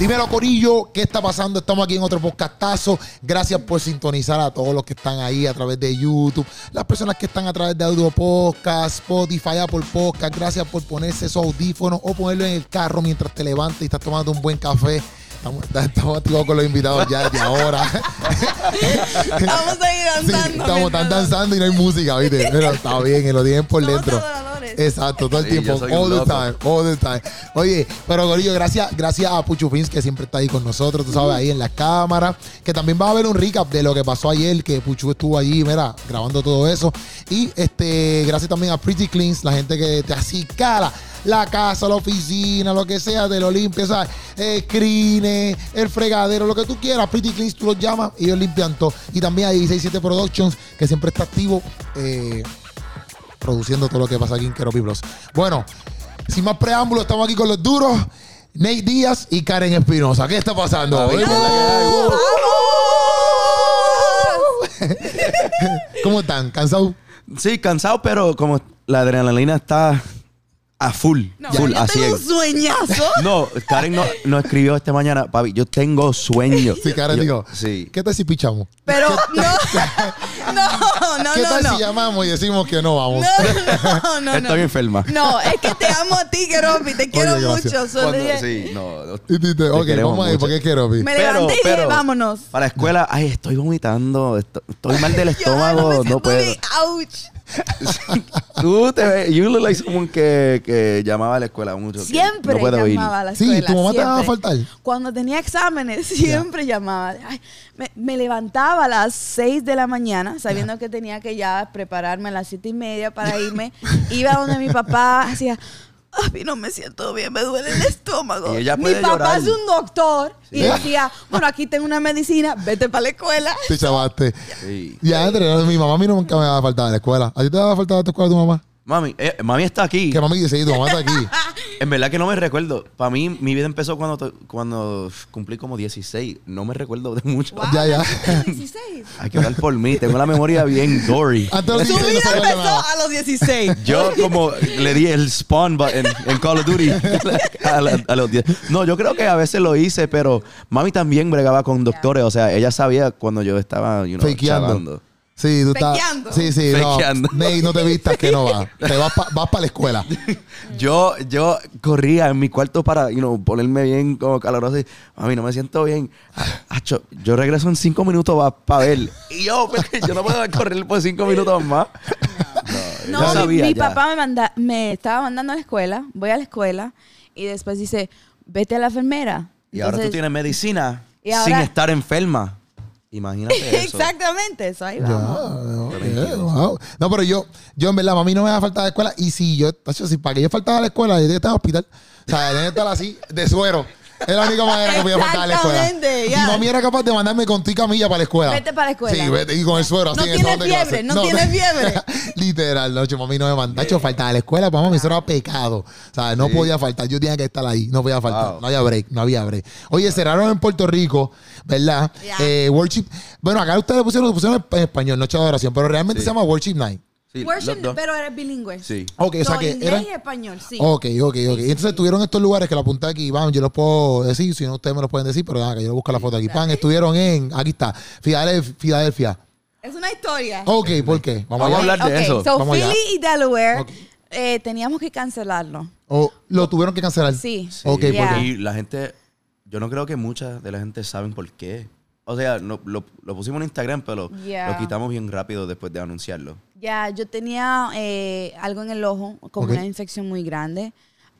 Dímelo, Corillo, ¿qué está pasando? Estamos aquí en otro podcastazo. Gracias por sintonizar a todos los que están ahí a través de YouTube, las personas que están a través de Audio Podcast, Spotify, Apple Podcast. Gracias por ponerse esos audífonos o ponerlo en el carro mientras te levantas y estás tomando un buen café. Estamos, estamos activos con los invitados ya desde ahora. Vamos a ir Sí, danzando. estamos están danzando y no hay música, ¿viste? Pero está bien, que lo tienen por Somos dentro. adoradores. Exacto, todo el Sí, tiempo. All the time, all the time. Oye, pero Gorillo, gracias, gracias a Puchu Fins que siempre está ahí con nosotros, tú sabes, ahí en la cámara. Que también va a haber un recap de lo que pasó ayer, que Puchu estuvo allí, mira, grabando todo eso. Y este, gracias también a Pretty Cleans, la gente que te acicala la casa, la oficina, lo que sea, te lo limpia, ¿sabes? El crine, el fregadero, lo que tú quieras. Pretty Cleans, tú los llamas y ellos limpian todo. Y también a 167 Productions, que siempre está activo. eh, produciendo todo lo que pasa aquí en Keropi Bros. Bueno, sin más preámbulos, estamos aquí con los duros, Nate Díaz y Karen Espinosa. ¿Qué está pasando? Está bien, Oye, ¿verdad que hay? ¿Cómo están? ¿Cansados? Sí, cansado, pero como la adrenalina está a full. No, full, yo tengo 100. un sueñazo. No, Karen no, no escribió esta mañana, papi, yo tengo sueño. Sí, Karen Yo- dijo. Sí. ¿Qué tal si pichamos? Pero no, no, no, ¿Qué no, tal no. si llamamos y decimos que no vamos? No, no, no, Estoy no. enferma. No, es que te amo a ti, Keropi. Te quiero gracias. mucho. Solo Cuando- dije- sí, no. no. Y dices, ok, queremos vamos a ir, mucho. ¿por qué Keropi? Me levanté y dije, vámonos. Para la escuela, ay, estoy vomitando, esto- estoy mal del Yo, estómago, me no siento puedo. bien, ouch. Tú te ves, you look like someone que, que llamaba a la escuela mucho. Siempre no ir. llamaba a la Sí, escuela. ¿tu mamá te daba a siempre. faltar? Cuando tenía exámenes, siempre llamaba. Ay, me, me levantaba a las 6 de la mañana, sabiendo que tenía que ya prepararme a las siete y media para irme. Iba donde mi papá, hacía, ay, no me siento bien, me duele el estómago. Y ella mi papá llorar. es un doctor y decía, bueno, aquí tengo una medicina, vete para la escuela. Te chavaste. Sí. Ya, André, mi mamá a mí nunca me daba faltar a la escuela. ¿A ti te daba faltar a tu escuela tu mamá? Mami, eh, mami está aquí. Que mami dice, sí, tu mamá está aquí. En verdad que no me recuerdo. Para mí, mi vida empezó cuando, cuando cumplí como 16. No me recuerdo de mucho. Wow, Ya, ya. naciste a los 16. Hay que hablar por mí. Tengo la memoria bien gory. De los Su 16 no vida empezó nada. a los 16. Yo como le di el spawn button en Call of Duty a, la- a los 10. No, yo creo que a veces lo hice, pero mami también bregaba con doctores. O sea, ella sabía cuando yo estaba, you know, Fakeando. chavando. Sí, tú estás. Sí, sí, no. Nate, no te vistas que no vas. Te vas para vas pa la escuela. Yo, yo corría en mi cuarto para, you know, ponerme bien como caloroso y, mami, no me siento bien. Ah, Acho, yo regreso en cinco minutos para ver. Y yo, pues, yo no puedo correr por cinco minutos más. No, mi- sabía mi, papá me, manda, me estaba mandando a la escuela, voy a la escuela y después dice, vete a la enfermera. Y ahora tú tienes medicina Y sin estar enferma. Imagínate eso. Exactamente, eso ahí Ya, vamos. wow. No, pero yo, yo en verdad, a mí no me da falta de escuela. Y si yo, tacho, si para que yo faltaba a la escuela, yo tenía que estar en el hospital. O sea, tenía que estar así, de suero. Es la única manera que podía faltar a la escuela. Exactamente, Y ya. mami era capaz de mandarme con tu camilla para la escuela. Vete para la escuela. Sí, vete y con el suero. No así en el tienes salón de clase. fiebre, no tienes fiebre. Literal, no, mami no me mandaba. Tacho, faltaba a la escuela, para mami, eso era pecado. O sea, no Sí. podía faltar. Yo tenía que estar ahí. No podía faltar. Wow. No había break, no había break. Oye, cerraron en Puerto Rico, ¿verdad? Ya. Eh, worship. Bueno, acá ustedes pusieron, lo pusieron en español, noche de oración, pero realmente Sí. se llama Worship Night. Sí, Worship, los dos. pero eres bilingüe. Sí. Ok, o sea que y español, sí. Ok, ok, ok. Entonces estuvieron estos lugares que lo apunté aquí, van, yo los puedo decir, si no ustedes me lo pueden decir, pero nada, que yo busco la foto aquí. Pan, estuvieron en, aquí está, Filadelfia. Es una historia. Ok, ¿por qué? Vamos, Vamos a hablar de Ok, eso. So, Vamos allá. Philly y Delaware, Ok. eh, teníamos que cancelarlo. O lo tuvieron que cancelar. Sí. Sí. Ok, ¿por Yeah. qué? Y la gente, yo no creo que mucha de la gente saben por qué. O sea, no- lo, lo pusimos en Instagram, pero Yeah. lo quitamos bien rápido después de anunciarlo. Ya, yo tenía eh, algo en el ojo, como Ok. una infección muy grande.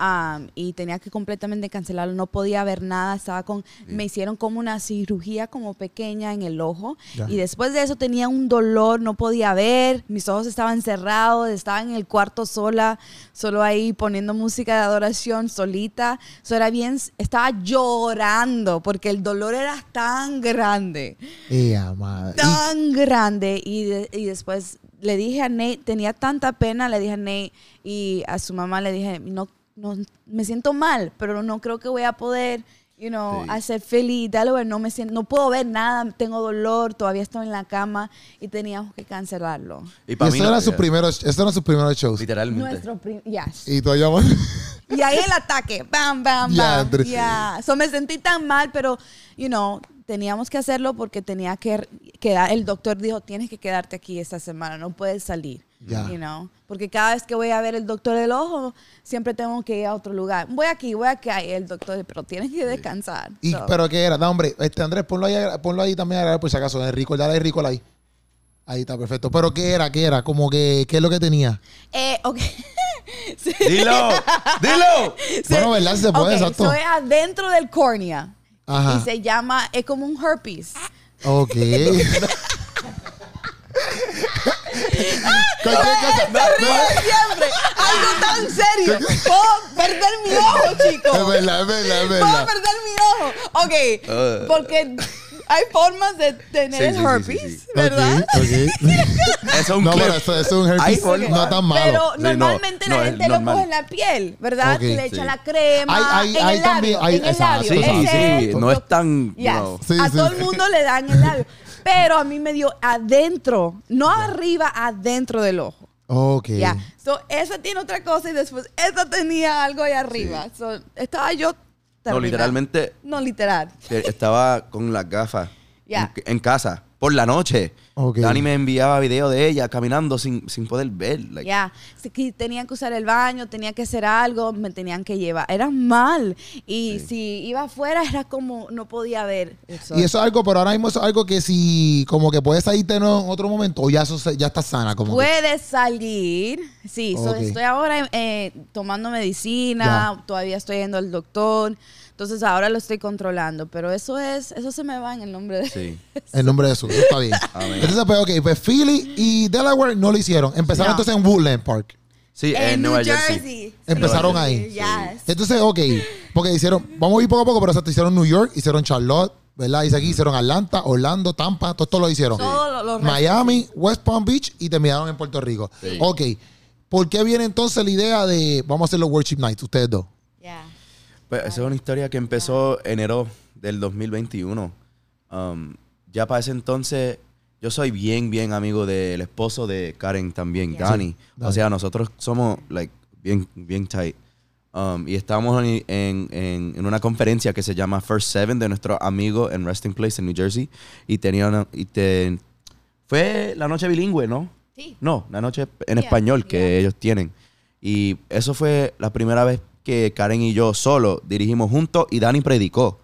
am, y tenía que completamente cancelarlo, no podía ver nada, estaba con, me hicieron como una cirugía como pequeña en el ojo Ya. y después de eso tenía un dolor, no podía ver, mis ojos estaban cerrados, estaba en el cuarto sola, solo ahí poniendo música de adoración solita, era bien, estaba llorando porque el dolor era tan grande Ea, madre. Y- tan grande y, de- y después le dije a Nate, tenía tanta pena, le dije a Nate y a su mamá le dije, no, no me siento mal, pero no creo que voy a poder, you know, Sí. hacer feliz, Delaware, no me siento, no puedo ver nada, tengo dolor, todavía estoy en la cama y teníamos que cancelarlo. Y y para mí no- eran sus primeros, eran sus primeros shows. Literalmente. Nuestro yes. Y llamando. Y ahí el ataque. Bam, bam, Ya, bam. Ya. So me sentí tan mal, pero, you know, teníamos que hacerlo porque tenía que quedar. El doctor dijo, tienes que quedarte aquí esta semana, no puedes salir. Ya. You know? Porque cada vez que voy a ver el doctor del ojo, siempre tengo que ir a otro lugar. Voy aquí, voy acá. Y el doctor, pero tienes que descansar. Y, So, pero qué era, no, hombre, este Andrés, ponlo ahí, ponlo ahí también por si acaso, Enrico, dale a Enrico ahí. Ahí está, perfecto. Pero qué era, qué era, como que, ¿qué es lo que tenía? eh, ok. Sí. Dilo, dilo. Bueno, ¿verdad? Si se puede, Ok, exacto. so es adentro del córnea. Ajá. Y se llama, es como un herpes. Ok. Cualquier cosa. Siempre. Algo tan serio. Puedo perder mi ojo, Es chicos. verdad, es verdad, es Puedo verdad. perder mi ojo. Ok. Uh. Porque hay formas de tener Sí, el herpes, sí, sí. ¿verdad? Ok, ok. Eso es un No, clip. pero eso, eso es un Hay herpes no tan malo. Pero Sí, no, normalmente no, la gente lo normal. coge en la piel, ¿verdad? Ok. Le echa la crema Hay- hay- en hay el también- labio. hay- en el exacto. labio. Sí, sí, sí. No es tan. Yes. Sí, a sí, todo el mundo le dan el labio. Pero a mí me dio adentro, no arriba, adentro del ojo. Ok. Ya. So, esa tiene otra cosa y después esta tenía algo ahí arriba. So, estaba yo. No, literalmente No, literal. estaba con las gafas En, en casa por la noche. Ok. Dani me enviaba video de ella caminando sin, sin poder ver. like, Ya, que tenían que usar el baño, tenía que hacer algo, me tenían que llevar. Era mal. Y si iba afuera era como no podía ver. el sol. Y eso es algo, pero ahora mismo eso es algo que si, como que puedes salirte en otro momento, o ya eso ya está sana, como que- Puedes salir. Sí, so, estoy ahora eh, tomando medicina, todavía estoy yendo al doctor. Entonces ahora lo estoy controlando. Pero eso es, eso se me va en el nombre de. Sí. En nombre de Jesús, está bien. Amén. Entonces, pues, ok, pues Philly y Delaware no lo hicieron. Empezaron No. entonces en Woodland Park. Sí, en, Nueva Jersey. Empezaron Nueva ahí. Yes. Entonces, ok, porque hicieron, vamos a ir poco a poco, pero exacto, hicieron New York, hicieron Charlotte, ¿verdad? Dice aquí, hicieron Atlanta, Orlando, Tampa, todo esto lo hicieron. Todo lo- lo resto. Miami, West Palm Beach y terminaron en Puerto Rico. Sí. Ok, ¿por qué viene entonces la idea de vamos a hacer los Worship Nights, ustedes dos? Pues esa es una historia que empezó enero del 2021. Um, ya para ese entonces, yo soy bien, bien amigo del esposo de Karen también, Yeah. Dani. Sí, O sea, nosotros somos like bien, bien tight. Um, y estábamos en, en- en- en una conferencia que se llama First Seven de nuestro amigo en Resting Place en New Jersey. Y tenía una- y te- fue la noche bilingüe, ¿no? Sí. No, la noche en Yeah, español que yeah. ellos tienen. Y eso fue la primera vez que Karen y yo solo dirigimos juntos y Dani predicó.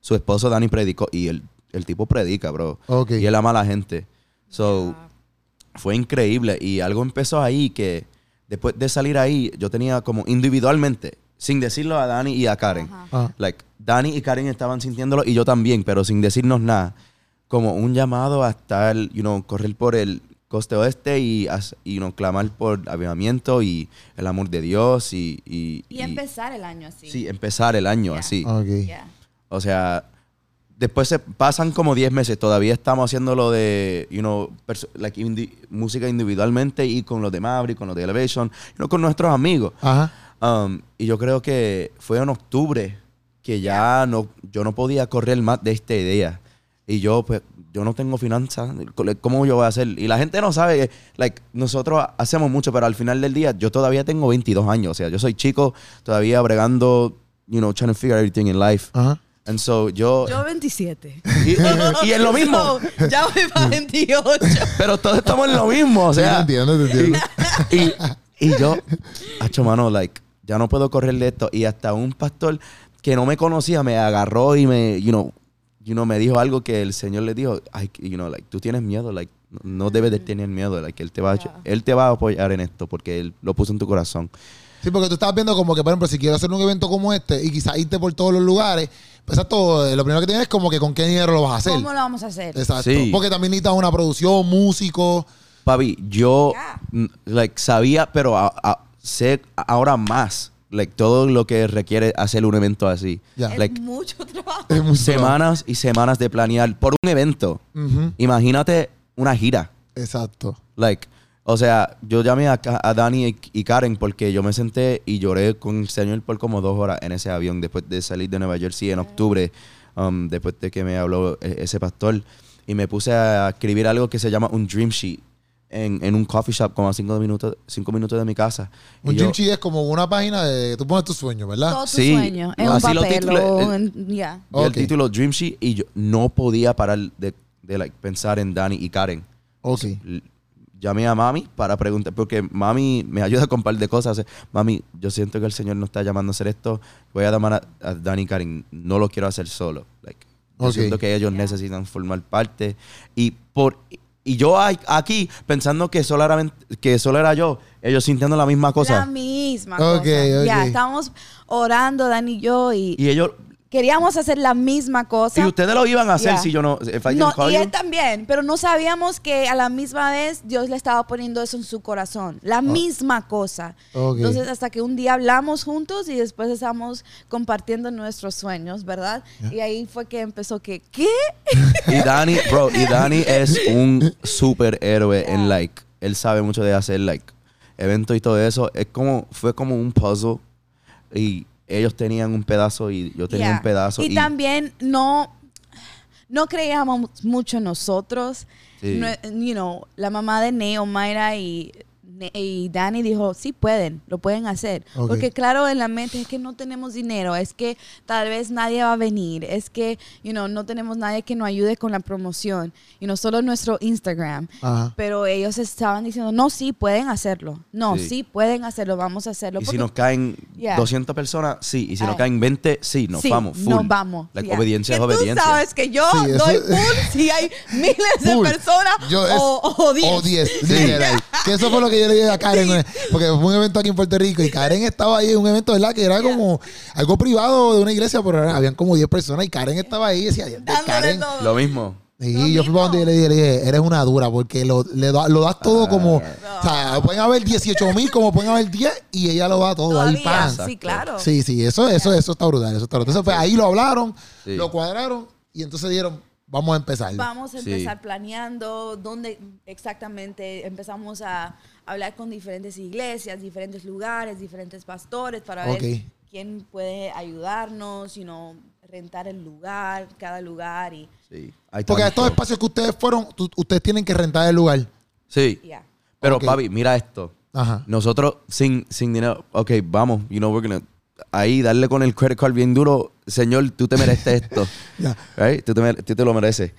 Su esposo Dani predicó y el, el tipo predica, bro. Ok. Y él ama a la gente. So, fue increíble y algo empezó ahí que después de salir ahí yo tenía como individualmente, sin decirlo a Dani y a Karen. Ah, Like, Dani y Karen estaban sintiéndolo y yo también, pero sin decirnos nada. Como un llamado a estar, you know, correr por el coste oeste y, as- y you know, clamar por avivamiento y el amor de Dios y... Y, Y empezar el año así. Sí, empezar el año Yeah. así. ok. Yeah. O sea, después se pasan como 10 meses, todavía estamos haciendo lo de, you know, like indi- música individualmente y con los de Maverick, con los de Elevation, you know, con nuestros amigos. Ajá. Um, y yo creo que fue en octubre que ya no, yo no podía correr más de esta idea. Y yo, pues, yo no tengo finanzas. ¿Cómo yo voy a hacer? Y la gente no sabe like, nosotros hacemos mucho, pero al final del día, yo todavía tengo 22 años. O sea, yo soy chico, todavía bregando, you know, trying to figure everything in life. Ajá. And so, yo... Yo 27. y, y- y es lo mismo. Ya voy para 28. Pero todos estamos en lo mismo, o Sí, sea... te entiendo, te entiendo. y, y yo, hacho, mano, like, ya no puedo correr de esto. Y hasta un pastor que no me conocía me agarró y me, you know, you know, me dijo algo que el Señor le dijo, ay, you know, like, tú tienes miedo, like, no debes de tener miedo, like, él te va a, Yeah. él te va a apoyar en esto porque él lo puso en tu corazón. Sí, porque tú estabas viendo como que, por ejemplo, si quiero hacer un evento como este y quizás irte por todos los lugares, pues exacto, eh, lo primero que tienes es como que con qué dinero lo vas a hacer. ¿Cómo lo vamos a hacer? Exacto. Sí. Porque también necesitas una producción, músicos. Papi, yo, Yeah. n- like, sabía, pero a- a- sé ahora más, like, todo lo que requiere hacer un evento así. Ya. Es Like, mucho trabajo. Es semanas y semanas de planear por un evento. Imagínate una gira. Exacto. Like, o sea, yo llamé a, Dani y, y Karen porque yo me senté y lloré con el señor por como dos horas en ese avión después de salir de Nueva Jersey en octubre, um, después de que me habló e- ese pastor. Y me puse a escribir algo que se llama un dream sheet en, en un coffee shop como a cinco minutos, cinco minutos de mi casa. Un Sheet es como una página de. Tú pones tus sueños, ¿verdad? Todo tu Sí, sueño. En un así lo papel el- en- ya. vi el Ok. título Dream Sheet y yo no podía parar de, de, like, pensar en Dani y Karen. Ok. Llamé a mami para preguntar, porque mami me ayuda con un par de cosas. Mami, yo siento que el Señor no está llamando a hacer esto. Voy a llamar a, a Dani y Karen. No lo quiero hacer solo. Like, yo siento que ellos necesitan formar parte. Y por y yo aquí pensando que solo era, que solo era yo, ellos sintiendo la misma La cosa. misma Ok, cosa. Ya, ok. estábamos orando, Dani y yo, y, Y ellos, queríamos hacer la misma cosa. y ustedes lo iban a hacer Ya. si yo no. didn't No, y you. él también, pero no sabíamos que a la misma vez Dios le estaba poniendo eso en su corazón, la misma cosa. Ok. Entonces, hasta que un día hablamos juntos y después estamos compartiendo nuestros sueños, ¿verdad? Y ahí fue que empezó que, ¿qué? Y Dani, bro, y Dani es un superhéroe en like. Él sabe mucho de hacer like eventos y todo eso. Es como, fue como un puzzle. Y ellos tenían un pedazo y yo tenía un pedazo. Y, también no, no creíamos mucho en nosotros. Sí. No, you know, la mamá de Neo, Mayra y, y Dani dijo, sí pueden, lo pueden hacer. Ok. Porque claro, en la mente es que no tenemos dinero, es que tal vez nadie va a venir, es que, you know, no tenemos nadie que nos ayude con la promoción, y no solo nuestro Instagram. Ajá. Pero ellos estaban diciendo, no, sí pueden hacerlo. No, Sí. sí, pueden hacerlo, vamos a hacerlo. Y si Porque- nos caen Yeah. 200 personas, sí. Y si nos Ah. caen 20, sí, nos Sí, vamos. Full. Nos vamos. Like, ya. obediencia que es obediencia. Tú sabes que yo Sí, eso- doy full si hay miles de Full. personas Yo o, o diez. O 10, literal. Que eso fue lo que yo le dije a Karen. eh, Porque fue un evento aquí en Puerto Rico y Karen estaba ahí en un evento, ¿verdad? Que era como algo privado de una iglesia, pero era- habían como 10 personas y Karen estaba ahí y decía, "Dios, Dándole Karen. todo. Lo mismo. Sí, Lo yo fui para donde yo le dije, le dije, eres una dura porque lo, le da- lo das todo como, o sea, pueden haber 18 mil como pueden haber 10 y ella lo da todo ahí, pan. sí, claro. Sí, sí, eso, eso, eso está brutal, eso está brutal. Entonces, pues ahí lo hablaron, Sí. lo cuadraron y entonces dieron, vamos a empezar. Vamos a Sí. empezar planeando dónde exactamente empezamos a hablar con diferentes iglesias, diferentes lugares, diferentes pastores para ver quién puede ayudarnos, sino rentar el lugar, cada lugar y Sí. Porque tanto. estos espacios que ustedes fueron, tú- ustedes tienen que rentar el lugar. Sí. Pero, papi, mira esto. Ajá. Nosotros sin, sin dinero, ok, vamos, you know, we're gonna, ahí darle con el credit card bien duro, señor, tú te mereces esto, Ya. right? Tú te, mere- tú te lo mereces.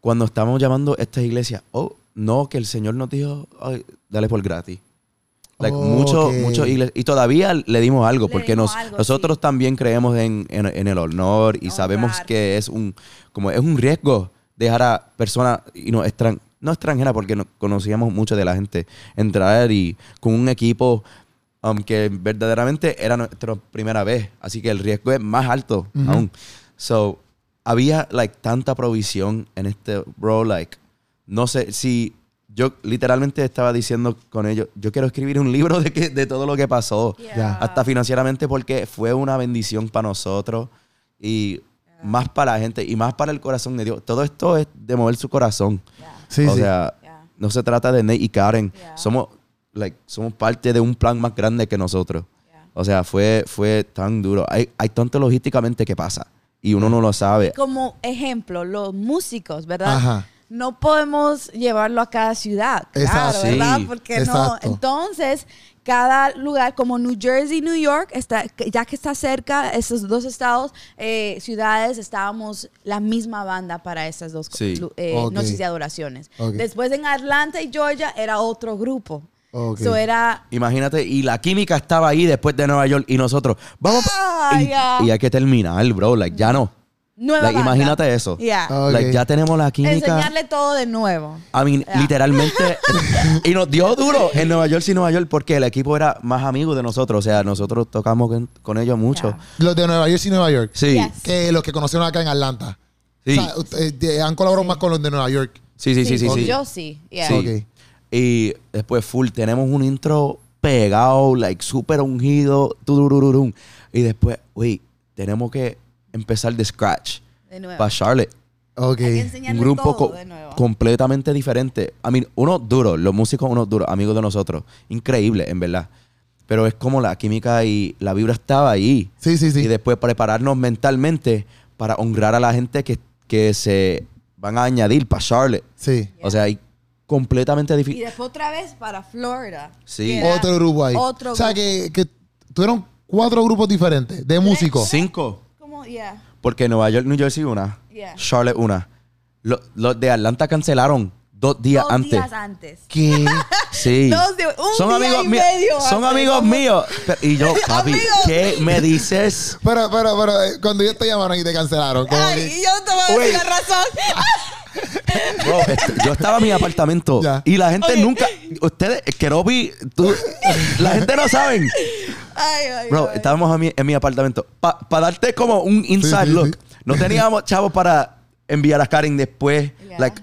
Cuando estamos llamando a estas iglesias, oh, no, que el Señor nos dijo, dale por gratis. Like, mucho, mucho. Y todavía le dimos algo, Le porque dimos nos, algo, nosotros sí. también creemos en, en- en el honor y Honrar. sabemos que es un, como es un riesgo dejar a personas y no, extran, no extranjeras, porque no, conocíamos mucho de la gente, entrar y con un equipo um, que verdaderamente era nuestra primera vez. Así que el riesgo es más alto aún. So, había like tanta provisión en este bro, like, no sé si yo literalmente estaba diciendo con ellos, yo quiero escribir un libro de, que, de todo lo que pasó, hasta financieramente, porque fue una bendición para nosotros y más para la gente y más para el corazón de Dios. Todo esto es de mover su corazón. Sí, o sí. sea, no se trata de Nate y Karen. Yeah. Somos, like, somos parte de un plan más grande que nosotros. O sea, fue, fue tan duro. Hay, hay tanto logísticamente que pasa y uno no lo sabe. Como ejemplo, los músicos, ¿verdad? Ajá. No podemos llevarlo a cada ciudad, claro, Exacto. ¿verdad? Sí. Porque no. Entonces, cada lugar como New Jersey, New York, está, ya que está cerca, esos dos estados, eh, ciudades, estábamos la misma banda para esas dos Sí. eh, noches de adoraciones. Después en Atlanta y Georgia era otro grupo. Ok. So era Imagínate, y la química estaba ahí después de Nueva York y nosotros, vamos. pa- Ah, y, ya. y hay que terminar, bro. Like, ya no. Nueva Like, banda. imagínate eso. Ya. Ah. Like, ya tenemos la química. Enseñarle todo de nuevo. I mean, literalmente. y nos dio duro en Nueva York y Nueva York porque el equipo era más amigo de nosotros. O sea, nosotros tocamos con, con ellos mucho. Los de Nueva York y Nueva York. Sí. Yes. Que los que conocieron acá en Atlanta. Sí. O sea, ustedes, eh, han colaborado más con los de Nueva York. sí, sí, sí, sí, sí. Yo sí. yeah. Sí. Ok. Y después full, tenemos un intro pegado, like súper ungido. Y después, wait, tenemos que empezar de scratch De nuevo. para Charlotte. Ok. Hay que Un grupo todo co- de nuevo. completamente diferente. I mean, unos duros, los músicos unos duros, amigos de nosotros. Increíble, en verdad. Pero es como la química y la vibra estaba ahí. Sí, sí, sí. Y después prepararnos mentalmente para honrar a la gente que, que se van a añadir para Charlotte. Sí. O sea, hay completamente Y diferente. después otra vez para Florida. Sí. Otro grupo ahí. Otro o sea, grupo. que, que tuvieron cuatro grupos diferentes de músicos. Cinco. Yeah. Porque Nueva York, New Jersey una. Yeah. Charlotte una. Lo- Los de Atlanta cancelaron dos días Dos antes. días antes. Que Sí. Dos de- un son día amigos y medio Son amigos míos. Pero- Y yo, papi. ¿qué me dices? Pero, pero, pero, eh, cuando ellos te llamaron y te cancelaron, Ay, que- yo te voy a decir la razón. Bro, este, yo estaba en mi apartamento Ya. y la gente nunca. Ustedes, Keropi, tú. La gente no saben. Ay, ay, Bro, ay. estábamos a mi- en mi apartamento. Para darte como un inside sí, look. sí. No teníamos chavos para enviar a Karen después, Ya. like,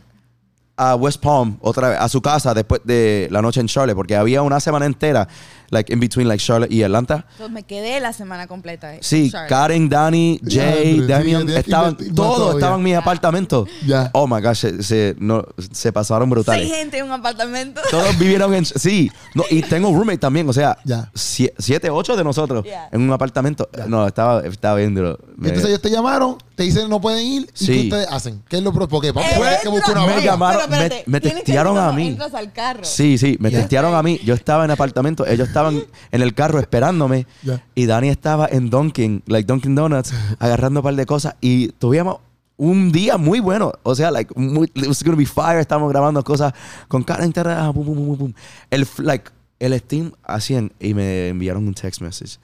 a West Palm, otra vez, a su casa después de la noche en Charlotte, porque había una semana entera, like, in between, like, Charlotte y Atlanta. Entonces me quedé la semana completa. Sí, Charlotte. Karen, Danny, Jay, sí, Damian, estaban, todos todavía. estaban en mi apartamento. Ya. Oh my gosh, se, se- no, se pasaron brutales. Seis gente en un apartamento. Todos vivieron en. Sí. No, y tengo roommate también, o sea, siete, ocho de nosotros en un apartamento. No, estaba, estaba bien duro. Entonces ellos te llamaron, te dicen no pueden ir. ¿Y Sí. qué ustedes hacen? ¿Qué es lo pro- Porque papi, tienes que buscar una me llamaron- Pero espérate, me- tienes que testearon a mí. Entras al carro. Sí, sí, me Ya. testearon a mí. Yo estaba en apartamento, ellos estaban en el carro esperándome Ya. y Dani estaba en Dunkin', like Dunkin' Donuts, agarrando un par de cosas y tuvimos un día muy bueno. O sea, like, muy, it was gonna be fire. Estábamos grabando cosas con cara interna. ah, pum, pum, pum, pum. El, f- like, el Steam hacían y me enviaron un text message.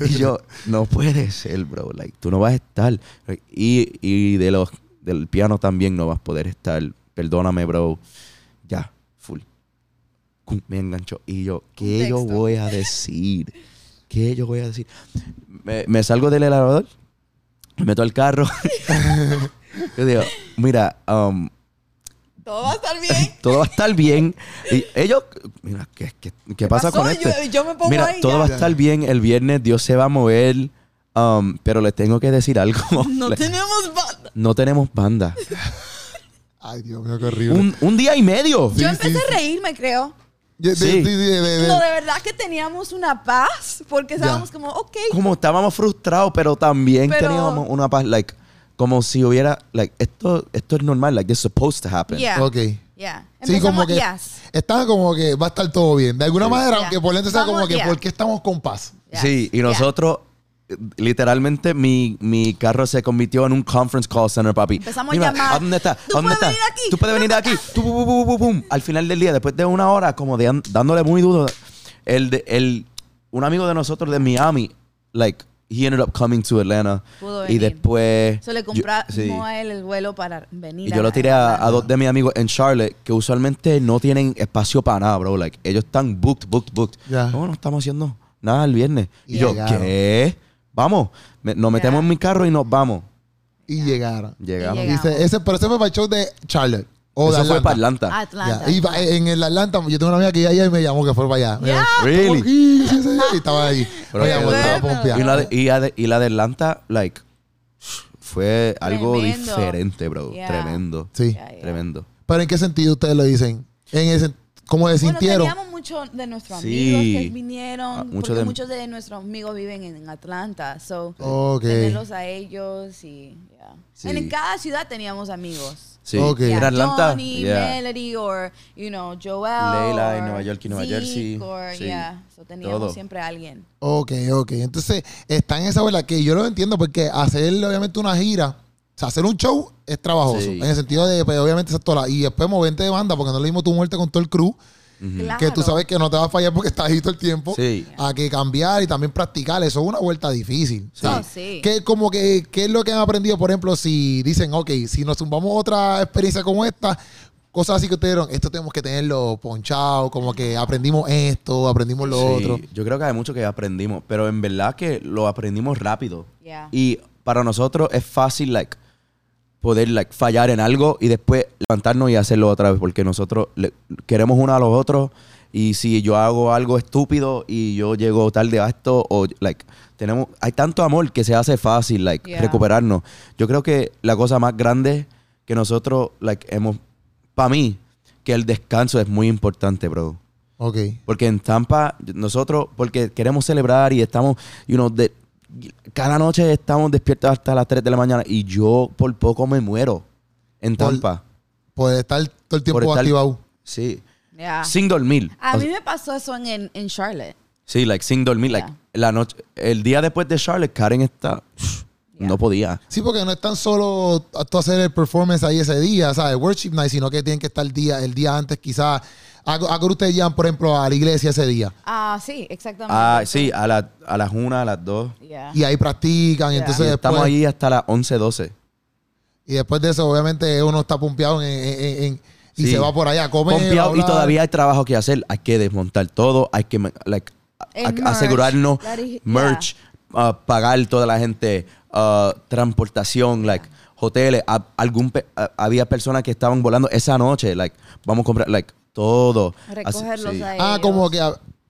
y yo, no puede ser, bro. Like, tú no vas a estar. Y, y de los, del piano también no vas a poder estar. Perdóname, bro. Ya, full. Me enganchó. Y yo, ¿qué yo voy a decir? ¿Qué yo voy a decir? Me, me salgo del elevador, me meto al carro. yo digo, mira, um, Todo va a estar bien. todo va a estar bien. Y ellos, mira, ¿qué, qué, qué pasa pasó? con esto? Yo- yo me pongo mira, ahí todo ya. va a estar bien. El viernes Dios se va a mover. um, pero les tengo que decir algo. No Le- tenemos banda. no tenemos banda. Ay, Dios mío, qué horrible. Un, un día y medio. Sí, Yo empecé sí, a reírme, creo. Sí. de- No, de verdad que teníamos una paz porque estábamos como, ok. Como estábamos frustrados, pero también Pero- teníamos una paz, like, como si hubiera, like, esto, esto es normal, like, this is supposed to happen. Yeah. Ok. Yeah. Sí, como que yes. como que va a estar todo bien. De alguna manera, Ya. aunque por dentro sea como que, ya. ¿por qué estamos con paz? Yes. Sí, y Yeah. nosotros, literalmente, mi, mi carro se convirtió en un conference call center, papi. Empezamos a Mira, llamar. ¿A dónde está? Tú ¿A dónde puedes está? venir aquí. Tú puedes venir aquí. Tú. Al final del día, después de una hora, como de dándole muy duro, el, de- el, un amigo de nosotros de Miami, like, he ended up coming to Atlanta. Pudo Y después... So le yo- compramos sí. a él el vuelo para venir. Y yo lo tiré a, a dos de mis amigos en Charlotte que usualmente no tienen espacio para nada, bro. Like, ellos están booked, booked, booked. No, no estamos haciendo nada el viernes. Y, Y yo. ¿qué? Vamos. Me- nos metemos en mi carro y nos vamos. Y llegaron. Llegamos. Y Dice, Llegamos. ese, pero ese fue para el show de Charlotte. O de Eso fue para Atlanta. Atlanta. Ya, y en el Atlanta, yo tengo una amiga que ya, ya me llamó que fue para allá. Me Really? "¿Cómo que? Sí, sí, Y estaba allí. Pero Me llamó, bueno. pompeada. Y la, de, y, la de, y la de Atlanta, like, fue algo Tremendo. diferente, bro. Yeah. Tremendo. Sí. Ya, ya. Tremendo. Pero ¿en qué sentido ustedes lo dicen? En ese, ¿Cómo se Bueno, sintieron? teníamos muchos de nuestros Sí. amigos que vinieron, Ah, muchos porque de- muchos de nuestros amigos viven en, en Atlanta, so Ok. tenerlos a ellos y yeah. Sí. en cada ciudad teníamos amigos. Sí. Ok. Yeah, Era Atlanta. Johnny, yeah. Melody, or you know, Joel, Leila en Nueva York y Nueva Zeke, Jersey. or, Sí. yeah. So teníamos Todo. siempre a alguien. Ok, ok. Entonces, está en esa bola que yo lo entiendo porque hacer obviamente una gira, o sea, hacer un show es trabajoso. Sí. En el sentido de, pues, obviamente, esa tola. Y después moverte de banda, porque no le dimos tu muerte con todo el crew, Claro. que tú sabes que no te va a fallar porque estás ahí todo el tiempo. Sí. A que cambiar y también practicar. Eso es una vuelta difícil. Sí. Oh, sí. ¿Qué, como que, ¿Qué es lo que han aprendido, por ejemplo, si dicen, ok, si nos zumbamos otra experiencia como esta, cosas así que ustedes dieron, esto tenemos que tenerlo ponchado, como que aprendimos esto, aprendimos lo Sí, otro. Yo creo que hay mucho que aprendimos, pero en verdad que lo aprendimos rápido. Yeah. Y para nosotros es fácil, like, poder, like, fallar en algo y después levantarnos y hacerlo otra vez, porque nosotros le- queremos uno a los otros y si yo hago algo estúpido y yo llego tarde a esto, o, like, tenemos, hay tanto amor que se hace fácil, like, Yeah. recuperarnos. Yo creo que la cosa más grande que nosotros, like, hemos, para mí, que el descanso es muy importante, bro. Ok. Porque en Tampa, nosotros, porque queremos celebrar y estamos, you know, de, cada noche estamos despiertos hasta las 3 de la mañana y yo por poco me muero en Por- Tampa. Poder estar todo el tiempo por estar- activado. Sí. Yeah. Sin dormir. A O- mí me pasó eso en, en, en Charlotte. Sí, like, sin dormir. Like, la noche, el día después de Charlotte, Karen está. No podía. Sí, porque no es tan solo tú hacer el performance ahí ese día, ¿sabes? Worship night, sino que tienen que estar el día, el día antes quizás. ¿A qué ustedes llegan, por ejemplo, a la iglesia ese día? Ah, sí, exactamente. Ah, sí, a, la- a las una, a las dos. Yeah. Y ahí practican, y entonces Y después... estamos ahí hasta las 11, 12. Y después de eso, obviamente, uno está pumpeado en, en- en- en- y Sí. se va por allá a comer. Pompeado, y todavía hay trabajo que hacer. Hay que desmontar todo. Hay que like, a- El a- merch. asegurarnos is- merch, uh, pagar toda la gente, uh, transportación, like hoteles. A- algún pe- había personas que estaban volando esa noche. Like, vamos a comprar like todo. Así- Recogerlos sí. a Ah, ellos. como que...